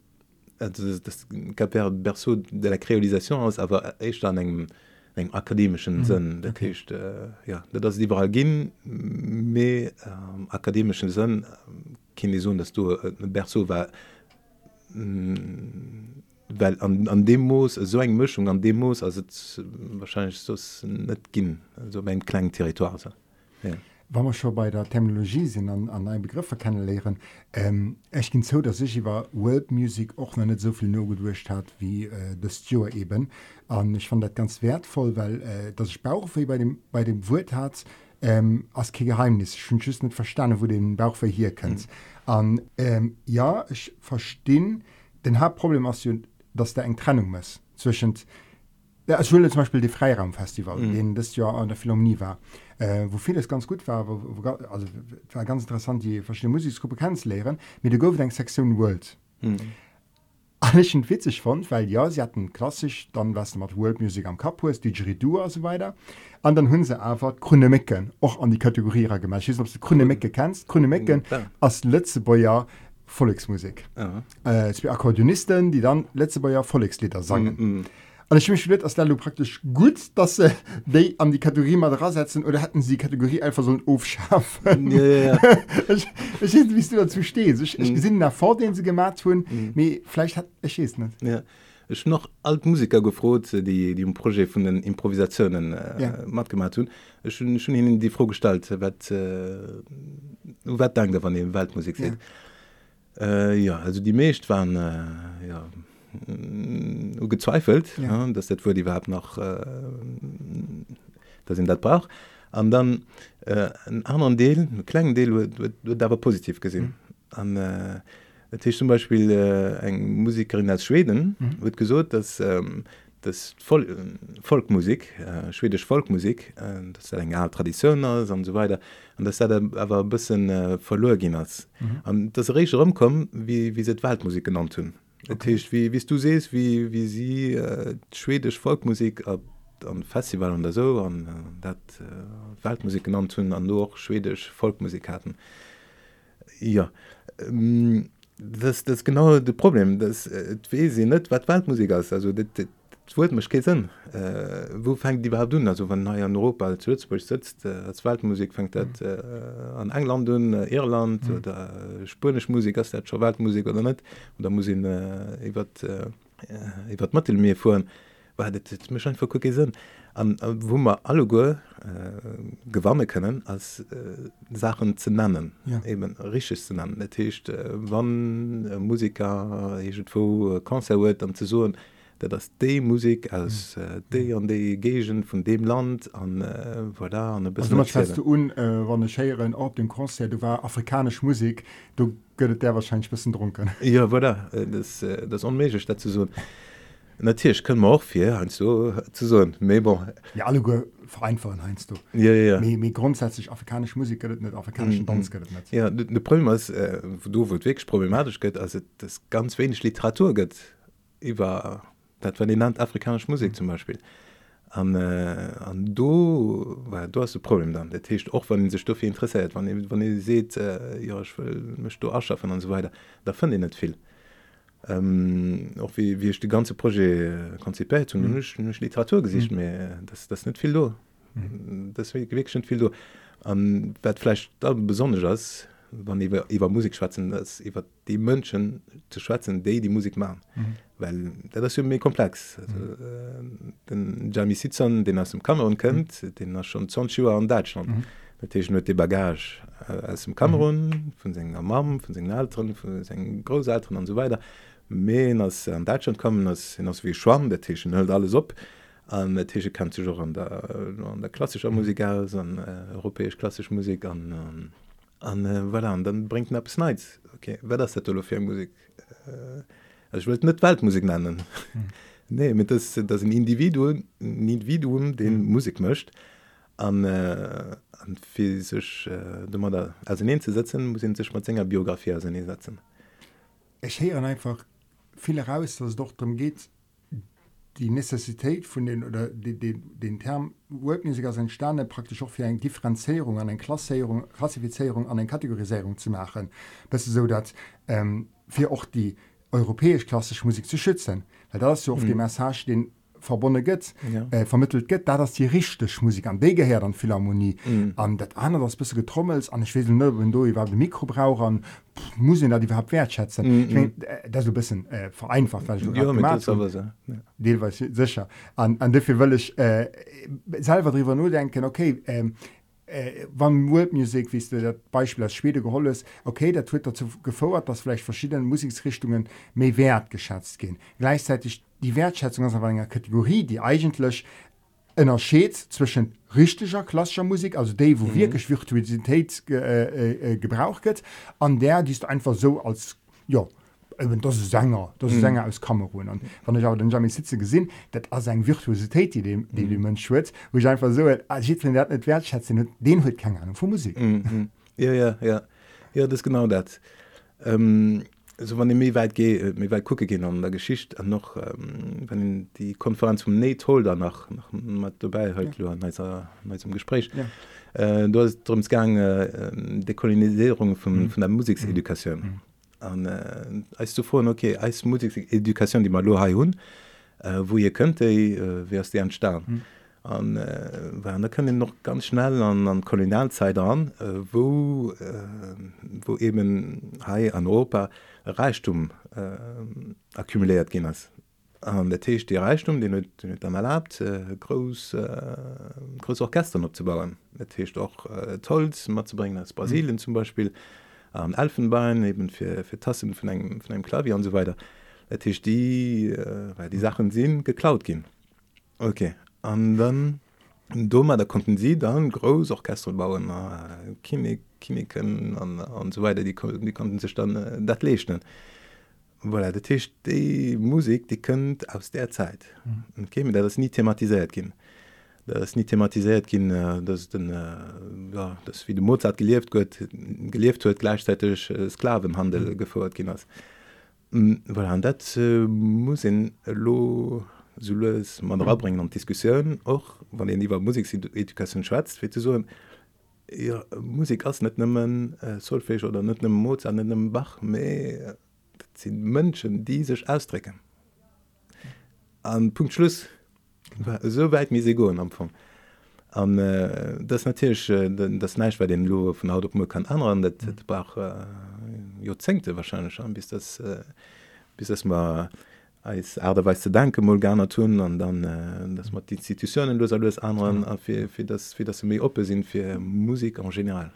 das Kaper berzo de la Kreolisation aus awer echt an engem eng akademischen mhm. Sinn der okay. Tisch äh, ja das liberal ginn mé ähm, akademischen Sinn kind so dass du äh, berzo war Well an, an Demos so eng Mchung an Demos as wahrscheinlich sos net ginn, so mein kleng Territoire. Ja. Wenn wir schon bei der Terminologie sind an, an einen Begriff kennenlernen, ähm, ich ging so, dass ich über World Music auch noch nicht so viel nur gedurcht hat wie äh, das Stewart eben. Und ich fand das ganz wertvoll, weil äh, das Bauchweh bei dem, bei dem Wort hat, ähm, als kein Geheimnis. Ich habe nicht verstanden, wo den Bauchweh hier kennt. Mhm. Und ähm, ja, ich verstehe, den Hauptproblem ist, dass da eine Trennung ist zwischen ja, ich will zum Beispiel die Freiraumfestival, mhm. den das Jahr an der Philharmonie war äh, wo vieles ganz gut war, wo, wo, also war ganz interessant die verschiedene Musikgruppe kennenzulernen mit der Go Sektion World. Mhm. Ich witzig fand, weil ja, sie hatten klassisch, dann was mit World Music am Kap ist, Didgeridoo und so weiter. Und dann haben sie einfach Grüne Mecken auch an die Kategorie gemacht. Ich weiß nicht, ob du Grüne Mecke kennst. Grüne Mecken ja. als letzte Jahr Volksmusik. Ja. Äh, Akkordeonisten, die dann letzte Jahr Volkslieder sangen. Mhm. Und ich mich als du praktisch gut, dass sie die an die Kategorie mal setzen oder hätten sie die Kategorie einfach so aufschaffen. Ja, ja, ja. ich, ich weiß nicht, wie du dazu stehst. Ich, mhm. ich sehe nach vor, den sie gemacht haben, mhm. vielleicht hat ich es nicht. Ja. Ich habe noch alte Musiker gefragt, die, die im Projekt von den Improvisationen äh, ja. gemacht haben. Ich habe schon ihnen die Frage gestellt, was, äh, was denkt ihr von der Weltmusik? Ja. Äh, ja, also die meisten waren, äh, ja, äh, gezweifelt ja. dass das wurde überhaupt noch äh, da sind das brauch und dann äh, einen anderen Deal kleinen Deal da war positiv gesehen mhm. an äh, zum Beispiel äh, ein Musikerin aus Schweden mhm. wird gesucht dass ähm, das Vol Volkmusik äh, schwedisch Volkmusik äh, das ist eine Tradition und so weiter und das hat aber ein bisschen äh, verloren mhm. und das Re rumkommen wie wie sie Waldmusik genannt tun Okay. wie wie du sest wie wie sie äh, schwedisch Volkmusik ab an Festival an der so an äh, dat äh, Weltmusik genannt hun an noch schwedisch Volkmusik hatten ja ähm, das das genau de problem das äh, net wat Weltmusik ist also wollte mech gesinn äh, wo fängt die überhaupt dun also wann naier an Europa als Lüzburg sitzt äh, als Weltmusik fängt dat äh, an England und äh, Irland mhm. oder äh, spanisch Musik as der Weltmusik oder net da muss hin äh, iwwer äh, iwwer Mattel mir fuhren mech einfach ku gesinn an wo man alle go äh, gewamme können als äh, Sachen ze nennen ja. eben riches zu nennen. Datcht äh, wann äh, Musiker äh, wo äh, Konzer huet am ze soen dat das de Musik aus äh, D an de Gegen von dem Land an äh, voilà, an du un äh, wann Scheieren op dem Konzer du war afrikanisch Musik du göttet der wahrscheinlich bisschen drunken. Ja voilà, das das onmesch dazu so Natürlich können wir auch viel heinst so, zu so bon. ja alle vereinfachen heinst du? Ja, ja. Me, me grundsätzlich afrikanisch Musik nicht afrikanischen Tanz mm, nicht. ja de Problem ist äh, du wird wirklich problematisch geht also das ganz wenig Literatur geht über dat war die Land afrikasch Musik mhm. zum Beispiel an äh, an do war du hast problem dann der Tisch auch wann diese Stoffe interessiert wann wann ihr seht äh, ja ich will mich du ausschaffen und so weiter da fand ihr nicht viel ähm, auch wie wie ich die ganze projet konzipiert und mhm. nicht, nicht literaturgesicht mhm. mehr das das nicht viel do mhm. deswegen wirklich schon viel do an wird vielleicht da besonders wann iwwer iwwer Musik schwatzen iwwer die Mënschen zu schwatzen déi die Musik ma mhm. Well dat das mé komplex also, mhm. äh, den Jamie Sitzern den ass dem Kamerun kënnt mhm. den er schon Zonschuer an Deutschland mhm. net de bagage äh, aus dem Kamerun mhm. vun senger Mam vun segen Altren vu segen Großaltern an so weiter mé ass an Deutschland kommen ass hin ass wie schwamm der Teschen hëlt alles op an der Tesche kann zu an der an der klassischer Musik aus an äh, europäesch klassisch Musik an, an an äh, voilà, dann bringt ab Snides okay wer das fir Musik? Äh, ich will net Weltmusik nennen. Hm. nee mit das das ein Individuen ein Individuum den hm. Musik mcht an äh, an physisch äh, da also zu setzen muss sich mal Sänger Biografie setzen ich he einfach viel raus dass es doch darum geht die Necessität von den oder den, den, den Term Workmusiker sind Sterne praktisch auch für eine Differenzierung, eine Klassierung, Klassifizierung, eine Kategorisierung zu machen. Das ist so, dass ähm, für auch die europäisch klassische Musik zu schützen. Weil das ist so oft mhm. die Message, den verbunden gëtt ja. äh, vermittelt gëtt da das die richtig Musik an dege her an Philharmonie an mm. dat an das bist getrommels an ich wenn du war de Mikrobraucher muss da die überhaupt wertschätzen mm -hmm. ich mein, äh, das so bisschen äh, vereinfacht weil ja, ja. sicher an, an dafür will ich äh, selber darüber nur denken okay ähm, äh, wann Worldmusik wie du dat Beispiel als Schwede geholl ist okay der Twitter dazu gefordert dass vielleicht verschiedene Musikrichtungen mehr wert geschätzt gehen gleichzeitig die Wertschätzung aus einer Kategorie die eigentlich unterschied zwischen richtiger klassischer Musik also die wo mhm. wirklich Virtuosität ge, äh, äh, gebraucht wird an der die ist einfach so als ja das ist Sänger das ist mhm. Sänger aus Kamerun und wenn ich auch den Jamie sitze gesehen das als ein Virtuosität die dem die mhm. Mensch wird wo ich einfach so als ich nicht wertschätzen den hört keine Ahnung von Musik mhm. ja ja ja ja das genau das ähm, so wann mé weit ge mé weit gucke gin an der Geschicht an noch ähm, wenn die Konferenz vom Net holder nach nach dabei ja. zum Gespräch ja. äh, du hast drums gang äh, ähm, dekolonisierung von, mhm. von der Musiksedukation mhm. an äh, als du vor okay als Musikedukation die mal hun äh, wo ihr könnte äh, wärst dir an star mhm an äh, da können noch ganz schnell an an kolonialzeit an äh, wo äh, wo eben hai an europa reichtum äh, akkumuliert as an der Tisch. Die reichtum den dann erlaubt äh, groß äh, groß orchestern abzubauen der Tisch doch äh, tolls mal zu bringen als brasilien mhm. zum beispiel. An elfenbein eben für für tassen von einem, von einem klavier und so weiter. Der Tisch die äh, weil die sachen sind geklaut gehen. Okay an dann dummer da konnten sie dann groß Orchester bauen äh, Chemik Chemiken an, und so weiter die, die konnten sich dann äh, dat lechten voilà, der Tisch die Musik die könnt aus der Zeit mhm. käme da das nie thematisiert gehen das nie thematisiert gehen äh, das den äh, ja, das wie de Mozart gelieft gött gelieft huet gleichzeitig äh, Sklavenhandel mhm. gefordert gin ass voilà, dat äh, muss in lo sulles man mhm. rabringen an Diskussionen och wann den iwwer Musikedukation schwätzt fir so ja, Musik ass net nëmmen äh, Solfech oder net nem Moz an dem Bach méi sinn Mënschen die sech ausstrecken. An Punkt Schluss so soweit mis se goen amfang. An äh, das natürlich äh, das neisch bei den Lowe vun Auto kann anderen, dat mhm. Bach äh, Jozenngte wahrscheinlich an bis das äh, bis das mal äh, als Erdeweis zu danke mo gerne tun an dann äh, das man die institutionen los alles anderen mhm. für, für das für das mé oppe sind für Musik en general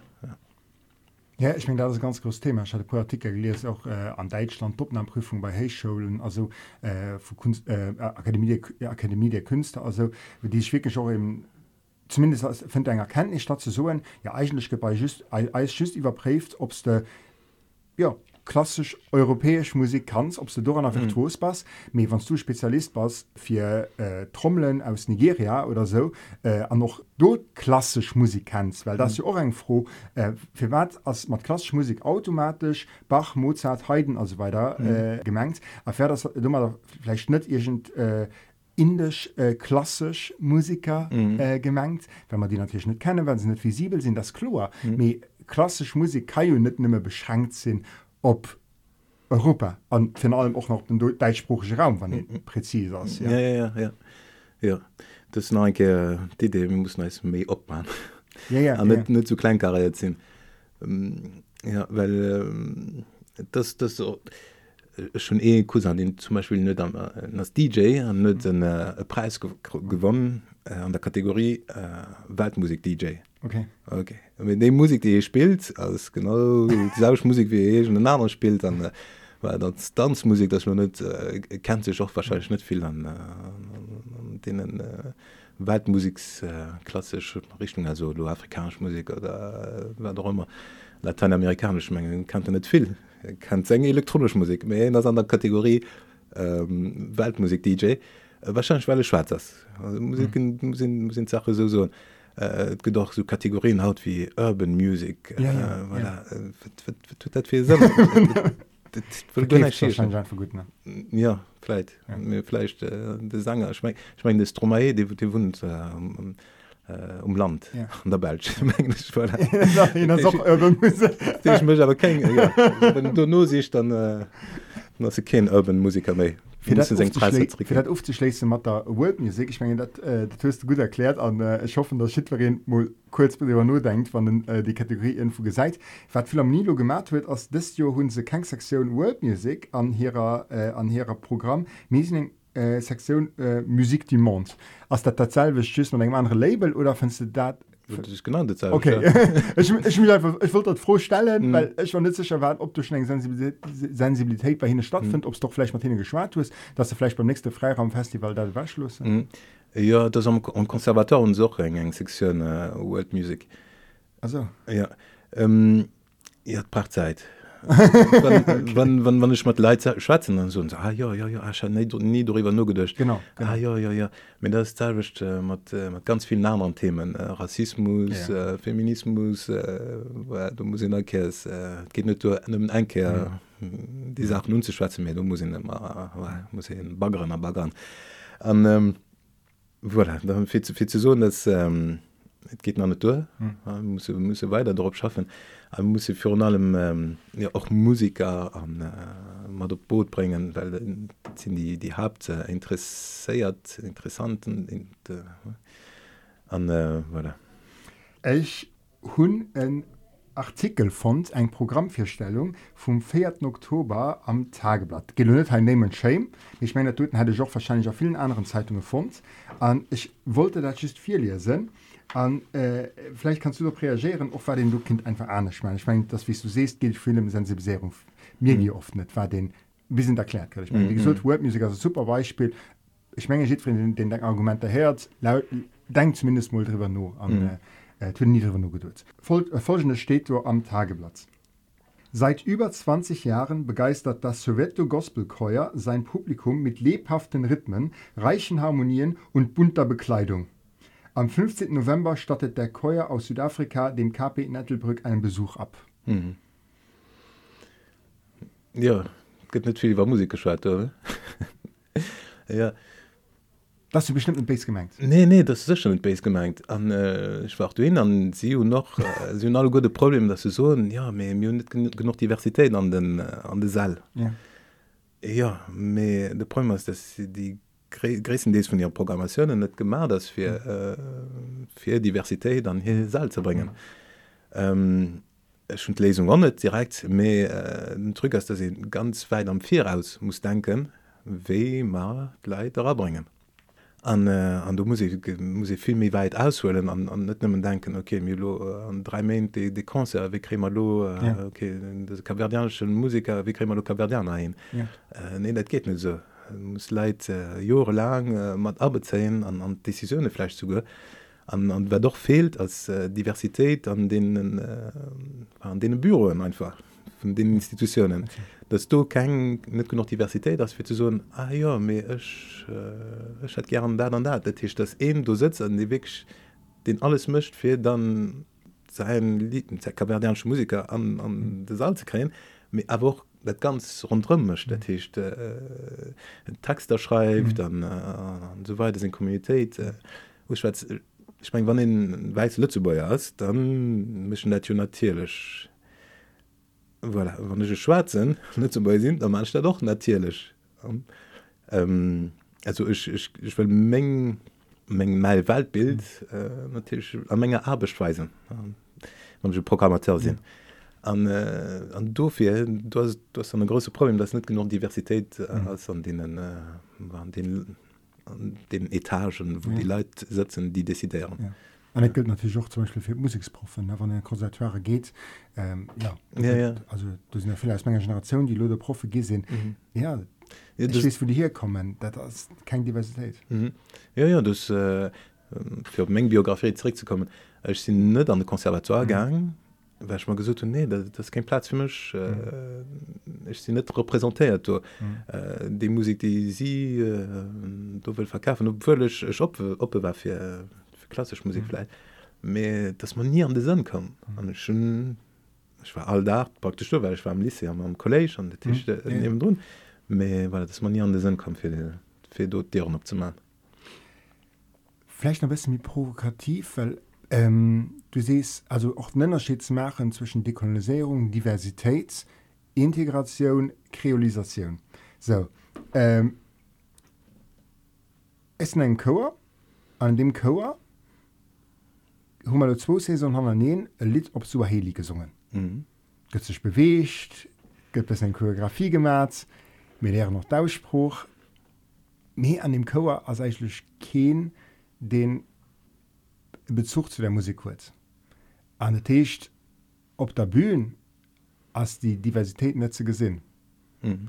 Ja, ich meine das ist ein ganz großes Thema ich hatte paar Artikel gelesen auch äh, an Deutschland Topnahmeprüfung bei Heyschulen also äh, für Kunst, äh, Akademie der, Akademie der Künste also die ich wirklich auch im zumindest finde eine Erkenntnis statt zu so ja eigentlich just just überprüft ob es der ja klassisch europäisch Musik kannst ob du daran virtuos mhm. pass mir wann du Spezialist was für äh, Trommeln aus Nigeria oder so äh, an noch dort klassisch Musik kannst weil das mhm. ja auch ein froh äh, für was als man klassisch Musik automatisch Bach Mozart Haydn also weiter mhm. äh, gemengt erfährt das du mal vielleicht nicht irgend äh, indisch äh, klassisch Musiker mhm. äh, gemengt wenn man die natürlich nicht kennen wenn sie nicht visibel sind das klar mhm. klassisch Musik kann ja nicht mehr beschränkt sind op Europa an von allem auch noch den deutschsprachige Raum wann mhm. präzis ist, ja. Ja, ja, ja. ja das einke die Idee wir müssen mé opmann ja, ja, ja. net net zu klein kar sinn ähm, ja weil ähm, das das so schon e Ku an den zum Beispiel net am als DJ an net den äh, Preis gewonnen äh, an der Kategorie äh, Weltmusik DJ okay okay mit dem Musik die ihr spielt als genau dieselbe Musik wie ihr den anderen spielt dann äh, weil das Tanzmusik das man nicht äh, kennt sich auch wahrscheinlich nicht viel an, äh, an denen äh, weltmusiks äh, klassisch Richtung also du afrikanisch Musik oder äh, immer lateinamerikanisch Mengen kannte nicht viel kann Sänger elektronisch Musik mehr das an der Kategorie ähm, Weltmusik DJ äh, wahrscheinlich weil Schweiz das mhm. sind, sind Sache so so. Und, äh, doch so Kategorien haut wie Urban Music ja, ja, äh, ja. ja vielleicht. Ja. vielleicht äh, de Sanger ich mein, ich mein, das Stromae de de wund äh, äh, um Land ja. an der Belsch mech awer no sich dann äh, se ken urban Musiker méi aufzuschließen mat der World Music ich mein, dat äh, dat gut erklärt an äh, ich hoffe der Schiwerin kurz nur denkt wann äh, die Kategorie info gesagt. Wat viel am Nilo gemacht wird aus das Jo hun se kein Sektion World Music an ihrer äh, an ihrer Programm. Miesing äh, Sektion äh, Musik du Mond aus der Tatzahl schüss man eng andere Label oder findst du dat genannt okay. ich, ich, ich, ich wollte das vorstellen mm. weil ich war nicht sicher war ob du schon Sensibilität, Sensibilität bei ihnen stattfindet mm. ob es doch vielleicht Martine geschwar ist dass du vielleicht beim nächsten Freiraumfestival da warschluss mm. ja das am, am Konservator und so eng Sektion uh, World Music also ja ähm, ihr paar Zeit wann, wann, wann ich mat Leiit schwatzen an so ah, ja, ja, ja, ah, nie, nie darüber nur gedcht genau, genau. Ah, ja, ja, ja. mit das teilcht äh, mat äh, ganz viel Namen an Themen äh, Rassismus ja. äh, Feminismus äh, du muss erkes äh, geht net enke ja. die Sachen nun zu schwatzen mir du muss immer äh, muss baggeren a baggern an ähm, voilà, viel zu viel zu so dass ähm, et geht nach natur hm. muss muss weiter drauf schaffen. Äh, muss für allem ähm, ja, auch Musiker an äh, mat op Boot bringen, weil äh, sind die die Haupt äh, interessanten in, äh, an äh, voilà. Ech hunn en Artikel fand eng Programmfirstellung vom 4. Oktober am Tageblatt gelönet nehmen Shame ich meine Toten hatte ich auch wahrscheinlich auf vielen anderen Zeitungen gefunden an ich wollte das just vier lesen an äh, vielleicht kannst du doch reagieren auch war den du Kind einfach an ich meine ich meine das wie du siehst gilt für eine Sensibilisierung mir mhm. geöffnet war den wir sind erklärt ich meine, mhm. gesagt, Webmusik also super Beispiel ich meine ich den, den Argument der Herz denkt zumindest mal drüber nur an mhm. äh, äh, Fol äh, Folgendes steht so am Tageblatt. Seit über 20 Jahren begeistert das Soweto Gospelchor sein Publikum mit lebhaften Rhythmen, reichen Harmonien und bunter Bekleidung. Am 15. November stattet der Chor aus Südafrika dem KP in Ettelbrück einen Besuch ab. Mhm. Ja, gibt nicht viel über Musik geschaut, oder? ja. Das du bestimmt Base gemeint nee nee das ist schon Base gemeint an äh, ich war hin an sie und noch äh, alle gute problem dass du so ja nicht genug Diversität an den äh, an der Saal ja, ja me de problem ist dass die größtenteils von ihrer Programmationen nicht gemacht dass wir äh, für Diversität dann hier Saal zu bringen. Ähm, schon Lesung auch nicht direkt mehr äh, Druck ist dass sie ganz weit am vier aus muss denken we mal leider bringen. An äh, du muss ich muss ich viel mehr weit ausholen an, an nicht nimmen denken okay mir lo an drei Main de, de Konzer wie kre mal lo äh, ja. okay das kaverdianschen Musiker wie kre mal lo kaverdianer hin ja. äh, nee dat geht nicht so muss Leiit äh, Jore lang äh, mat abezeien an an Deciioune fleich zuuge. An, an wer doch fehlt als äh, Diversitéit an denen äh, an denen Büroen einfach von den Institutionen. Okay. Dass du kein net genug Diversität das zu so ah, ja, ech äh, hat gern dat an dat dat ich das eben du sitzt an die Weg den alles mischt fir dann sein Lieden kaverdiansche Musiker an, an mhm. de Saal zu kreen, a auch dat ganz rundrümmecht dat hicht äh, Texter schreibt mhm. dann äh, so weiter in Communityit äh, ich mein, wann den we Lützebäuer ass dann mischen net natierlech voilà. wann schwarzen Lützebäu sind dann manst doch natierlech ähm, also ich, ich, ich will meng meng me Weltbild mhm. äh, a menge Arbeitsweisen äh, Programmateur sinn. Mhm an, äh, an dofir du hast, du hast ein große Problem das net genug Diversität äh, mhm. an denen äh, an den an den Etagen wo ja. die Leute sitzen die desideieren. Ja. Und gilt natürlich auch zum Beispiel für Musiksprofen, wann der Konservatoire geht. Ähm, ja, ja, ja. Also, du sind ja viele als meiner Generation, die Leute Profe gesehen. Mhm. Ja, ja das weiß, wo die hier kommen, Das ist keine Diversität. Mhm. Ja, ja, das äh, für Menge Biografie zurückzukommen. Ich sind nicht an den Konservatoire mhm. gegangen, ich mal gesucht nee das, das kein Platz für mich äh, mhm. ich sie nicht repräsentiert mhm. äh, die Musik die sie äh, du will verkaufen obwohl ich, ich op op war für, für klassisch Musik mhm. vielleicht mehr dass man nie an den Sinn kommt mhm. schon ich war all da praktisch weil ich war am Lycée am, am College an der Tisch mhm. äh, neben drin mehr weil das man nie an den Sinn kommt für die, für dort deren abzumachen vielleicht ein bisschen wie provokativ weil Ähm, du siehst also auch Nennerschied zu machen zwischen Dekolonisierung, Diversität, Integration, Kreolisation. So, ähm, es ist ein Chor, an dem Chor haben wir zwei Saison haben ein Lied auf Suaheli gesungen. Mhm. Gibt sich bewegt, gibt es eine Choreografie gemacht, wir lernen noch den Ausspruch. Mehr an dem Chor als eigentlich kein, den Bezug zu der Musik kurz. An der Tisch op der Bühne als die Diversität net zu gesinn. Mhm.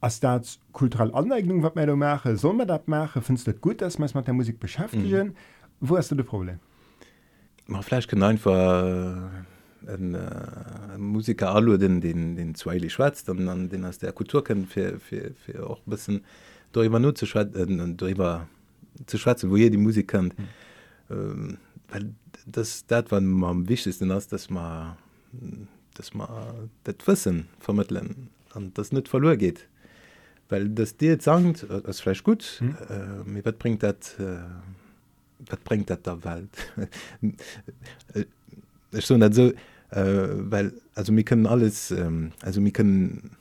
Als dat kulturelle Aneignung wat man mache, soll man dat mache, findst du gut, dass man mit der Musik beschäftigen? Mhm. Wo hast du das Problem? Manfle kann einfach äh, ein äh, Musiker all den den den zweili schwarz dann an den aus der Kultur kennen für, für, für auch ein bisschen darüber nur zu schwatzen äh, darüber zu schwatzen wo ihr die Musik kennt mhm. ähm, das dat wann am wichtigsten ass dass man dass man dat wissen vermitteln an das nicht verloren geht weil das dir sagt das vielleicht gut hm. äh, mir wat bringt dat äh, wat bringt dat der Welt ich so net so äh, weil also mir können alles ähm, also mir können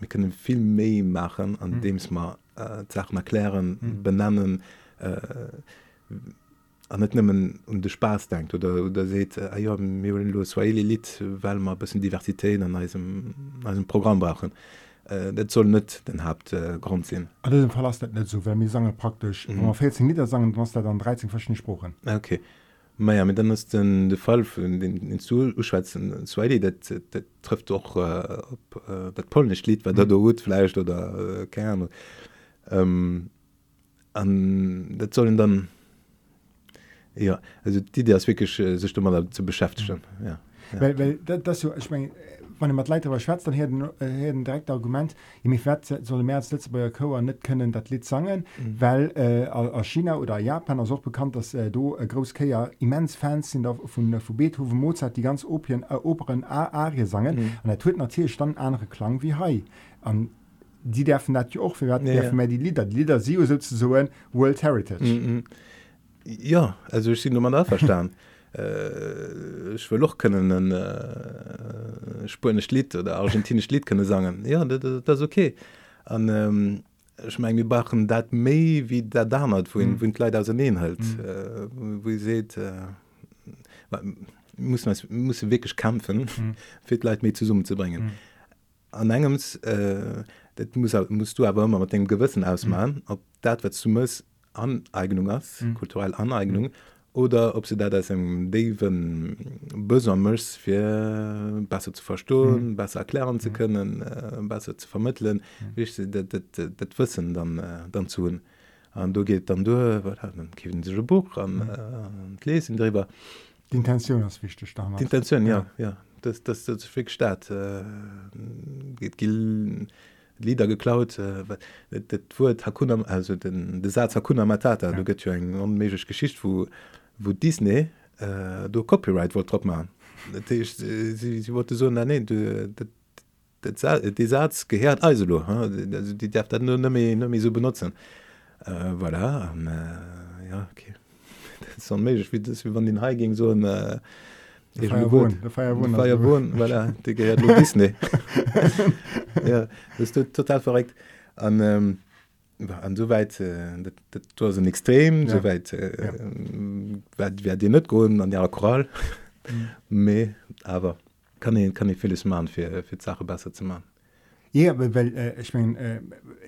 wir können viel méi machen an mhm. dems man äh, Sachen erklären mhm. benennen äh, net nëmmen um de Spaß denkt oder oder seet äh, ja, lo Swahili Lit well ma bessen Diversitéit an dem Programm brachen. Äh, dat soll net den habt äh, Grund sinn. dem verlass net so mir sang praktisch mm. 14 Lider sagen was dann 13 verschiedene Spprochen. Okay. Maja mit dann ist den de Fall den, den Zuschwzen Swahili dat, dat trifft doch äh, op äh, dat polnisch Lied, weil mm. dat der gut fleischcht oder äh, kern. Ähm, dat sollen dann ja also die idee ist wirklich äh, sich immer zu beschäftigen mhm. ja, ja. Weil, weil das so ich mein, wann mat Leiter war Schweiz dann her äh, direkt Argument mich soll mehr als letzte bei Co net können dat Lied sangen mhm. weil äh, aus China oder Japan auch bekannt dass äh, do äh, Großkeier immens Fans sind von von Beethoven Mozart die ganz Opien äh, Operen Arie sangen mhm. und er tut natürlich dann andere Klang wie Hai an die dürfen natürlich auch für ja, ja. die Lieder die Lieder sie so World Heritage mhm. Ja also ich sind man verstanden. äh, ich will noch können äh, spanisch Lied oder argentinisch Lied können sagen ja das, das okay und, ähm, ich mein, wir machen dat méi wie der damals wo mm. wo leider aus neen halt mm. äh, wo se äh, muss man muss wirklich kämpfen mm. fit leid mir zu summen zu bringen mm. an engems äh, dat muss musst du aber immer mit dem gewissen ausmachen mm. ob dat wat du muss aneignung hast mm. kulturell aneignung oder ob sie da das im Daven besonders für besser zu verstohlen mhm. besser erklären zu mhm. können äh, besser zu vermitteln mhm. das wissen dann äh, dann zu und du geht dann durch diese Buch an mhm. äh, lesen darüber die Intention ist wichtig damals. die Intention ja ja, ja. das das, das statt äh, geht Lieder geklaut äh, Hakuna also den de Satz Hakuna Matata ja. du gëtt eng onmeigg Geschicht wo wo Disney äh, do Copyright wo trop man sie wollte so nee, die Satz gehört also die darf dat nur mi so benutzen. Äh, voilà und, äh, ja okay. Das wie wann den Hai ging so ein, äh, Disney. Ja, das total verregt an ähm, an soweit äh, dat, extrem. Ja. soweit äh, ja. wer dir net go an der choral. Mhm. aber kann ich, kann ich vieles machen für, für Sache besser zu machen. Ja, weil äh, ich mein, äh,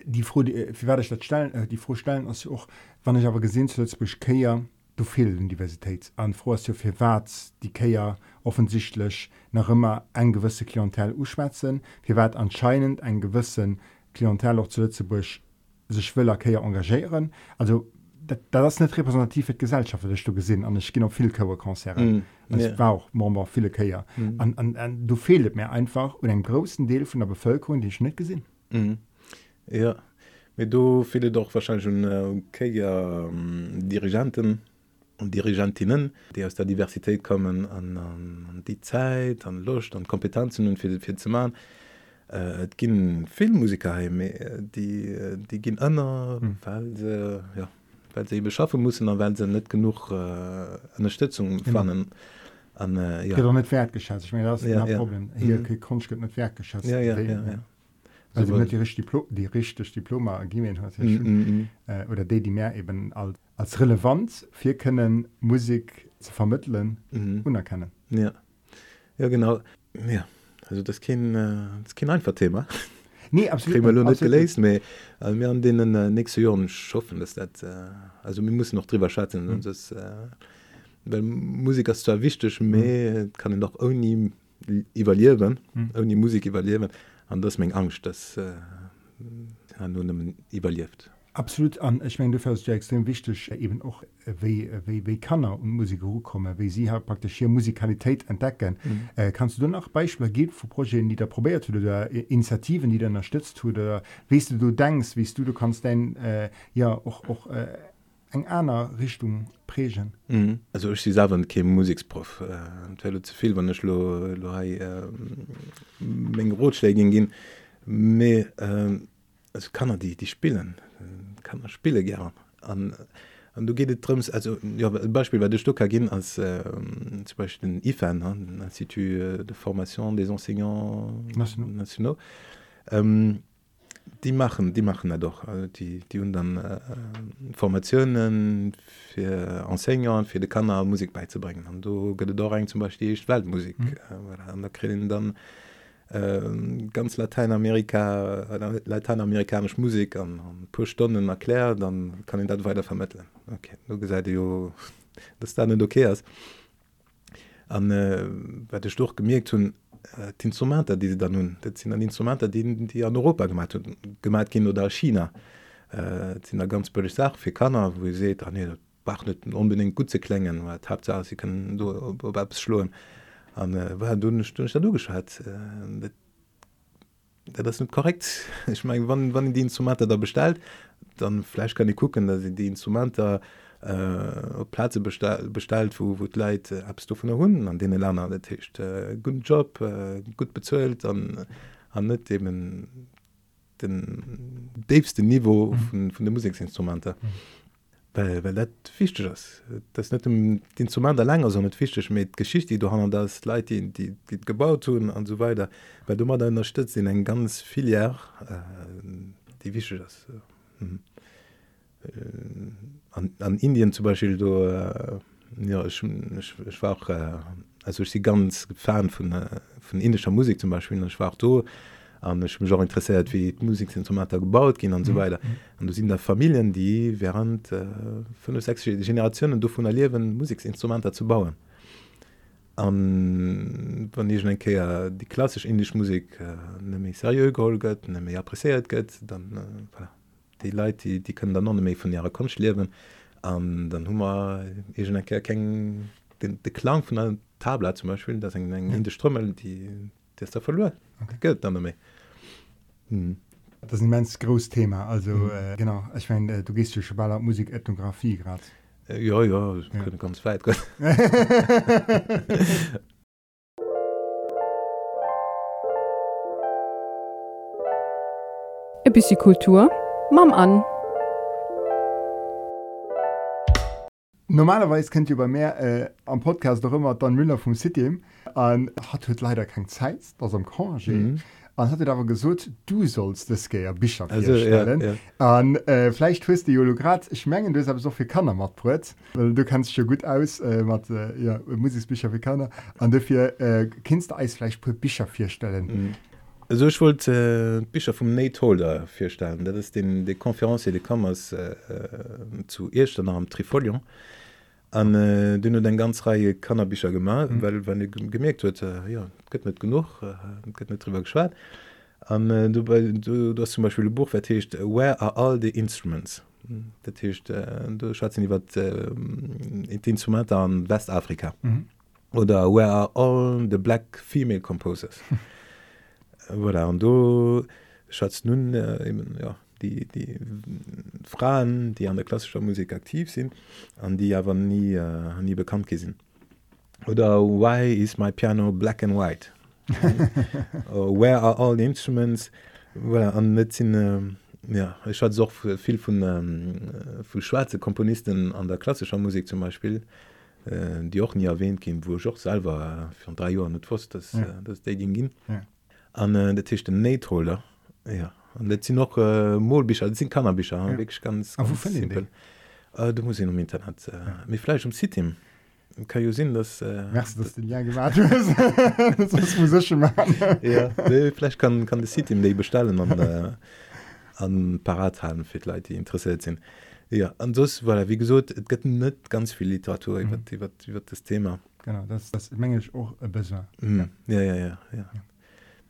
die froh die, wie werde ich das stellen äh, die vorstellen als auch wann ich aber gesehen zuletzt beschkeier du fehl diversität. An froh hast du für wat die keier offensichtlich nach immer ein gewisse klientel uschwätzen wie weit anscheinend ein gewissen klientel auch zu Lützeburg sech will keier engagieren. Also dat, das net repräsentativ Gesellschaft du gesinn an ich genau viel Coverkonzer mm, yeah. war auch mor viele Käier mm. an, an, an, du fehlet mir einfach und en großen Deel von der Bevölkerung die ich net gesinn mm. ja. Du viele doch wahrscheinlich schon äh, Käier ähm, Dirigenten und Dirigentinnen die aus der Diversität kommen an, an, die Zeit an Lucht an Kompetenzen und für, für zu machen äh, Et ginn Filmmusiker äh, die äh, die ginn ënner hm. weil se ja weil se beschaffen mussssen an weil se net genug äh, Unterstützung fannen an äh, ja. net wert geschätzt ich mein, ja, ja. Problem hier mhm. kon net wert geschätzt ja, ja, ja, ja. Also, die richtig Diplo die richtig Diploma gegeben hat mm, mm, mm. Äh, oder die die mehr eben als, als relevant wir können Musik zu vermitteln mm. unerkennen ja ja genau ja also das kein, äh, das kein einfach Thema nee, absolut gelesen mehr, also wir an denen äh, nächste Jahren schaffen das dat, äh, also wir müssen noch drüber schatten mhm. das äh, weil Musik ist zwar wichtig mehr mhm. kann doch irgendwie evaluieren mhm. die Musik evaluieren an das mein Angst das äh, nur evaluiert absolut an ich meine du fährst ja extrem wichtig äh, eben auch äh, wie, äh, wie, wie kann er und Musik kommen wie sie halt praktisch hier Musikalität entdecken mhm. äh, kannst du dann auch Beispiele geben für Projekte die da probiert oder Initiativen die dann unterstützt oder wie du du denkst wie du du kannst denn äh, ja auch auch äh, eng einer Richtung prägen mhm. also ich selber kein Musiksprof äh, zu viel wann lo, lo, äh, Rotschläge gehen mehr äh, also kann er die die spielen kann er spiele gern. An an du geht drums also ja beispiel bei de stocker gin als äh, zum beispiel den ifan institut euh, de formation des enseignants nationaux. Ähm, die machen die machen er doch also die die und dann äh, formationen für enseignant für de kannner musik beizubringen. An du gët do zum beispiel weltmusik mhm. äh, an der dann äh, ganz Lateinamerika äh, lateinamerikanisch Musik an, an paar Stunden erklärt, dann kann ich das weiter vermitteln. Okay. Du gesagt jo, das dann nicht okay ist. Und, äh, weil ich doch gemerkt hun äh, die Instrumente, die sie dann nun, das sind Instrumente, die, die an Europa gemacht gemacht gehen oder China. Äh, sind da ganz böse Sache für Kanner, wo ihr seht, ah, nee, das braucht nicht unbedingt gut zu klingen, weil Hauptsache sie können so, schloen. Ob, an äh, war du Stunde du geschat äh, das net korrekt ich mein wann wann die Instrumente da bestellt dann fleisch kann ich gucken dass sie die Instrumente äh, Plaze bestellt wo wo leid äh, abst du von der hunden an denen Lerner der Tisch äh, guten Job äh, gut bezöllt an an net eben den deste Niveau mhm. von, von der Musiksinstrumente. Mhm weil, weil dat fichte das. Das net dem Instrument der langer so net fichtech met Geschicht die du han das Leiit die die, die gebaut hun an so weiter. Weil du mat deiner stützt in eng ganz viel Jahr äh, die wische das. Mhm. äh, an, an Indien zum Beispiel du äh, ja ich, ich, ich war auch, äh, also ich sie ganz fan von äh, von indischer Musik zum Beispiel ich war do da, anch mich auch interessiert wie Musik sind zum gebaut gehen und so weiter. Mhm. und du sind da Familien die während äh, fünf sechs Generationen du von erleben Musiksinstrumenter zu bauen. An wann ich denke ja, die klassisch indisch Musik äh, serieux geholget appreiert gött dann äh, voilà. die Leute die, die können dann noch méi von ihrer Kunst leben. An dann hummer enker den de Klang von einer Tabla zum Beispiel das eng eng de Strümmel die der da verloren okay. gött dann méi hm. Das ist ein mens groß Thema also mhm. äh, genau ich mein, äh, du gehst ja schon bei Musikethnographie gerade Äh, ja ja, ja. ganz weit E bis Kultur Mam an. Normalerweise kennt ihr bei mir äh, am Podcast doch immer dann Müller vom City an hat heute leider keine Zeit das am Congé. Mhm. An hat aber gesucht du sollst das Ge Bischof stellen ja, ja. äh, vielleicht tust die Holograd schmengen du aber so viel kann weil du kannst schon gut aus äh, mit, äh, ja, muss Bischof kann an dafür äh, kennst du Eisfleisch Bischof vier stellen mhm. Also ich wollte äh, Bischof vom Nateholder vierstellen das ist den die Konferenz die Kammers äh, äh, zu erst am Trifolion an äh, dunne den ganz Reihe Cannabischer gemacht mhm. weil wenn wann gemerkt hue äh, ja, gëtt net genug äh, net drüber geschwert an äh, du, du, du hast zum Beispiel Buch vertecht where are all the instruments Dat hicht äh, du schatzen iwwer äh, Instrument an Westafrika mhm. oder where are all the black female composers voilà, an du schatz nun äh, eben, ja, die, die Frauen, die an der klassischer Musik aktiv sind, an die aber nie, äh, nie bekannt gesinn. Oder why is my piano black and white? uh, where are all the instruments well, an net sinn äh, ja, ich hat soch viel von ähm, vu schwarze Komponisten an der klassischer Musik zum Beispiel äh, die auch nie erwähnt gin wo auch selber äh, fir drei Jahren net fost das, ja. äh, das Dating gin an ja. äh, der Tisch den Nateholder ja net sie noch äh, Molbicher sinn Kannerbicher ja. ganz, ganz simpel. Äh, du muss um Internet äh, ja. mir fleisch um City kann jo sinn dass, äh, das das den ja gemacht vielleicht kann kann City déi bestellen an äh, an Parathalen fir Leute die interessiert sinn ja das war er, wie gesot et gëtt net ganz viel Literatur mhm. wird das Thema genau das das mengsch auch besser mhm. ja. Ja, ja, ja, ja. ja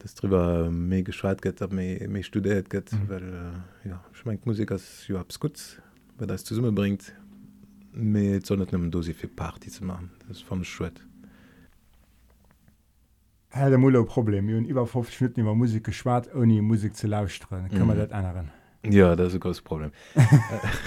das drüber mé geschwar gëtt méi studiert gëtt mhm. weil äh, ja schmengt Musik ass Jo abs gut wer das zu summe bringt mé sonnet nem Dosi fir Party ze machen. Das vom Schwet Helle Mulle Problem. Hun iwwer of Schnitten iwwer Musik geschwaart oni Musik ze lausstren kann man mhm. dat anderen Ja das ist groß Problem.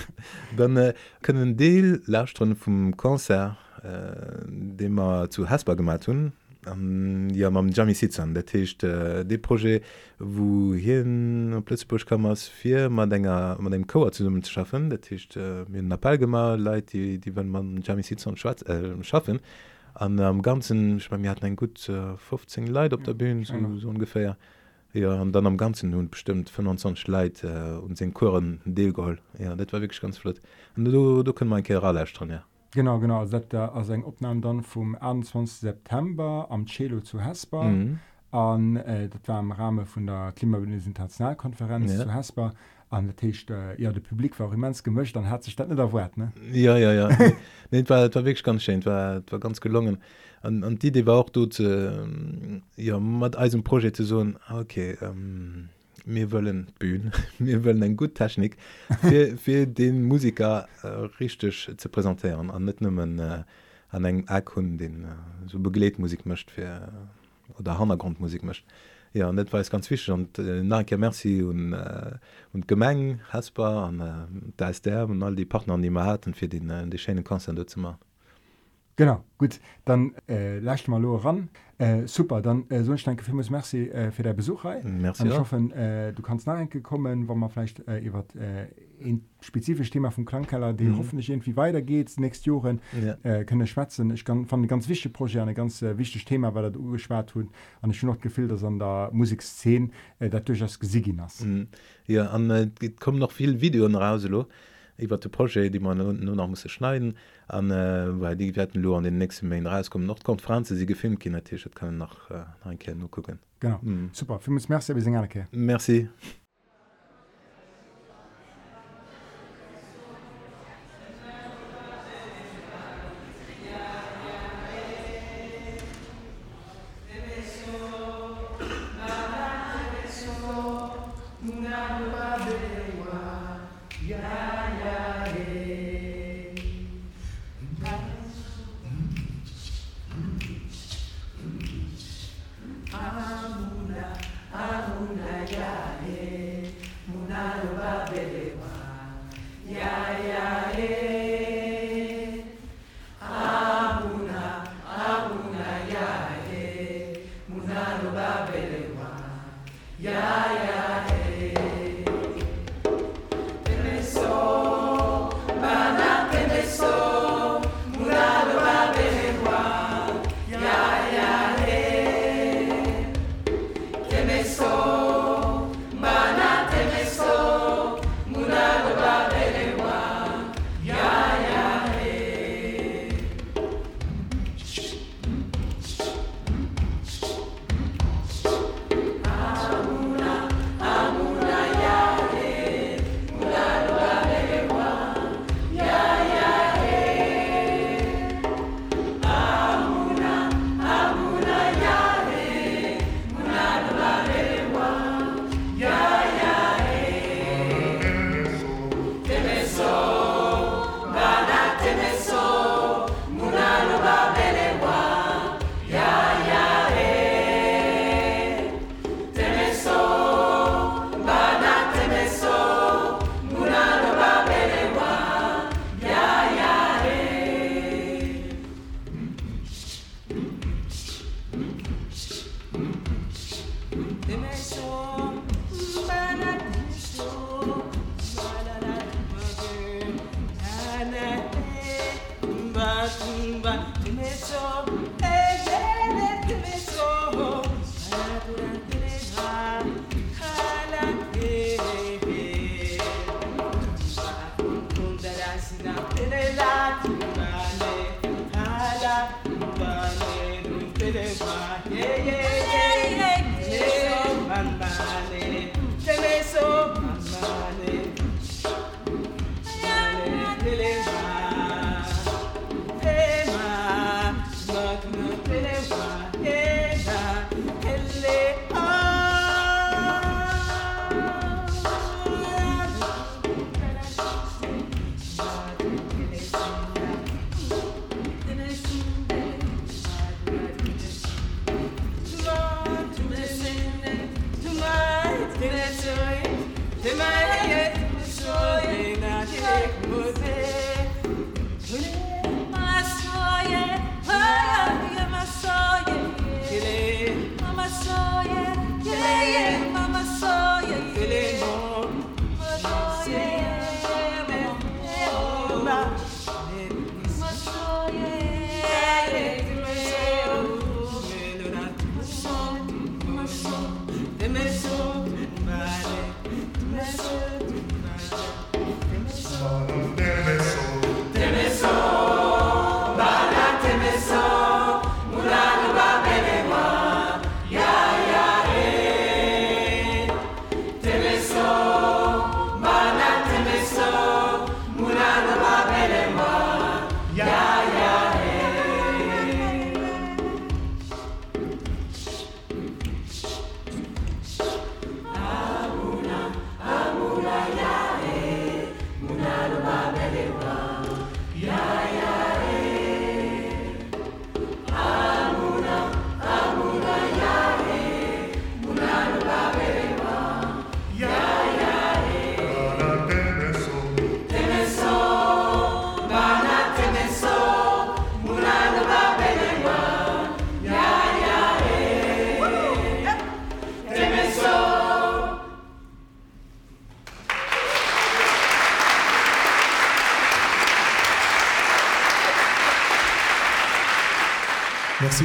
Dann äh, können Deel lausstren vum Konzer äh, de man zu Hasbar gemacht hun ähm, ja mam Jami sitzen dat techt äh, de projet wo hin plötzlich kammmers fir man denger man dem Koer zu zu schaffen. Dat techt äh, mir Napal gemar Leiit die die wenn man Jami sitzen schwarz äh, schaffen. An am ähm, ganzen ich mein, mir hat ein gut äh, 15 Leiit op der Bühne so, so ungefähr. Ja an dann am ganzen hun bestimmt 25 Leiit äh, und se Kuren Deelgoll ja dat war wirklich ganz flott. Und du du, du können mein Keralstrom ja. Genau genau dat der ass eng opnam dann vum 21. September am Celo zu Hesper. Mhm. An äh, dat war am Rahmen vun der Klimabündnis Internationalkonferenz ja. zu Hesper an der Tisch äh, ja de Publikum war immens gemmischt, dann hat sich dat net erwert ne. Ja ja ja nee, war, war wirklich ganz schön war, war ganz gelungen. An, an die idee war auch du ze ja mat Eisenpro zu so okay. Ähm, mir wollen bühnen mir wollen ein gut Technik für, für den Musiker äh, richtig zu präsentieren an net nimmen äh, an eng Erkun den äh, so begleetmusik mcht für oder hangrundmusik mcht ja net war ganz wichtig und äh, nake Merci und äh, und Gemeng hasbar an äh, da ist der und all die Partner die man hat und für den äh, die schönen Konzer zu machen. Genau, gut, dann äh, lasst mal lo ran. Äh, super, dann äh, so ich danke vielmals merci äh, für den Besuch. Merci Und ich hoffe, äh, du kannst nachher kommen, wo man vielleicht äh, über äh, ein spezifisches Thema vom Klangkeller, die Mhm. hoffentlich irgendwie weitergeht, nächstes Jahr Ja. äh, können schwätzen. Ich kann, fand ein ganz wichtiges Projekt, ein ganz äh, wichtiges Thema, weil das angeschaut hat. Und ich habe noch das Gefühl, dass an der Musikszene äh, das durchaus gesiegen ist. Mhm. Ja, äh, es kommen noch viel Videos raus lo iwwer de Projekt, die man nun noch muss schneiden an äh, weil die werden lo an den nächsten Main rauskommen noch kommt Franze sie gefilmt kind Tisch kann nach äh, ein gucken. Genau, Mhm. super. Merci,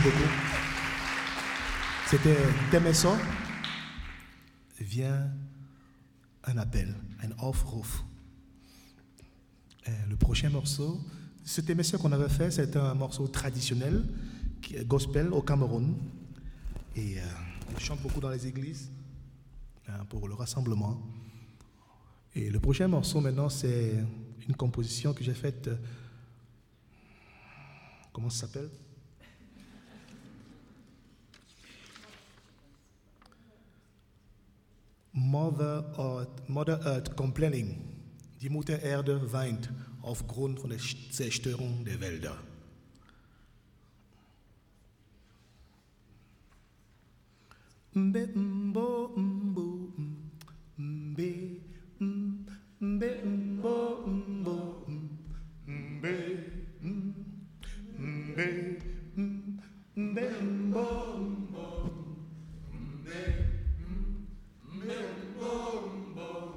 beaucoup. C'était Temesso. Vient un appel, un Aufruf. Et le prochain morceau, ce Temesso qu'on avait fait, c'est un morceau traditionnel, gospel au Cameroun. Et euh, on chante beaucoup dans les églises hein, pour le rassemblement. Et le prochain morceau maintenant, c'est une composition que j'ai faite. euh, comment ça s'appelle? Mother Earth, Mother Earth Complaining. Die Mutter Erde weint aufgrund von der Zerstörung der Wälder. Mbe mbo mbo mbe mbe mbo mbo mbe mbe mbe mbo mbo Mumbo,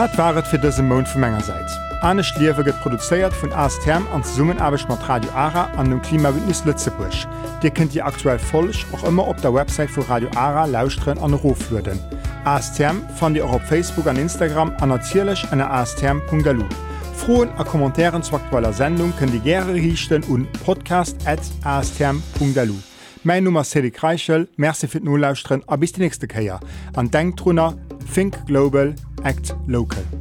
Dat waret fir dëse Mound vu Mengegerseits. Anne Schliewe get produzéiert vun Astherm an Summenarbeg mat Radio Ara an dem Klimawindnis Lützebusch. Dir kennt Di aktuell folech och immer op der Website vu Radio Ara lausren an Rof würden. ASTM fan Di auch op Facebook an Instagram annozierlech an astherm.galu. Froen a Kommentaren zu aktueller Sendung kën die gre richchten un podcast@astm.lu. Mein Nummer Sedi Kreichel, Merczifir Nolllausren a bis die nächste Käier. An Denktrunner, Think Global, Act Local.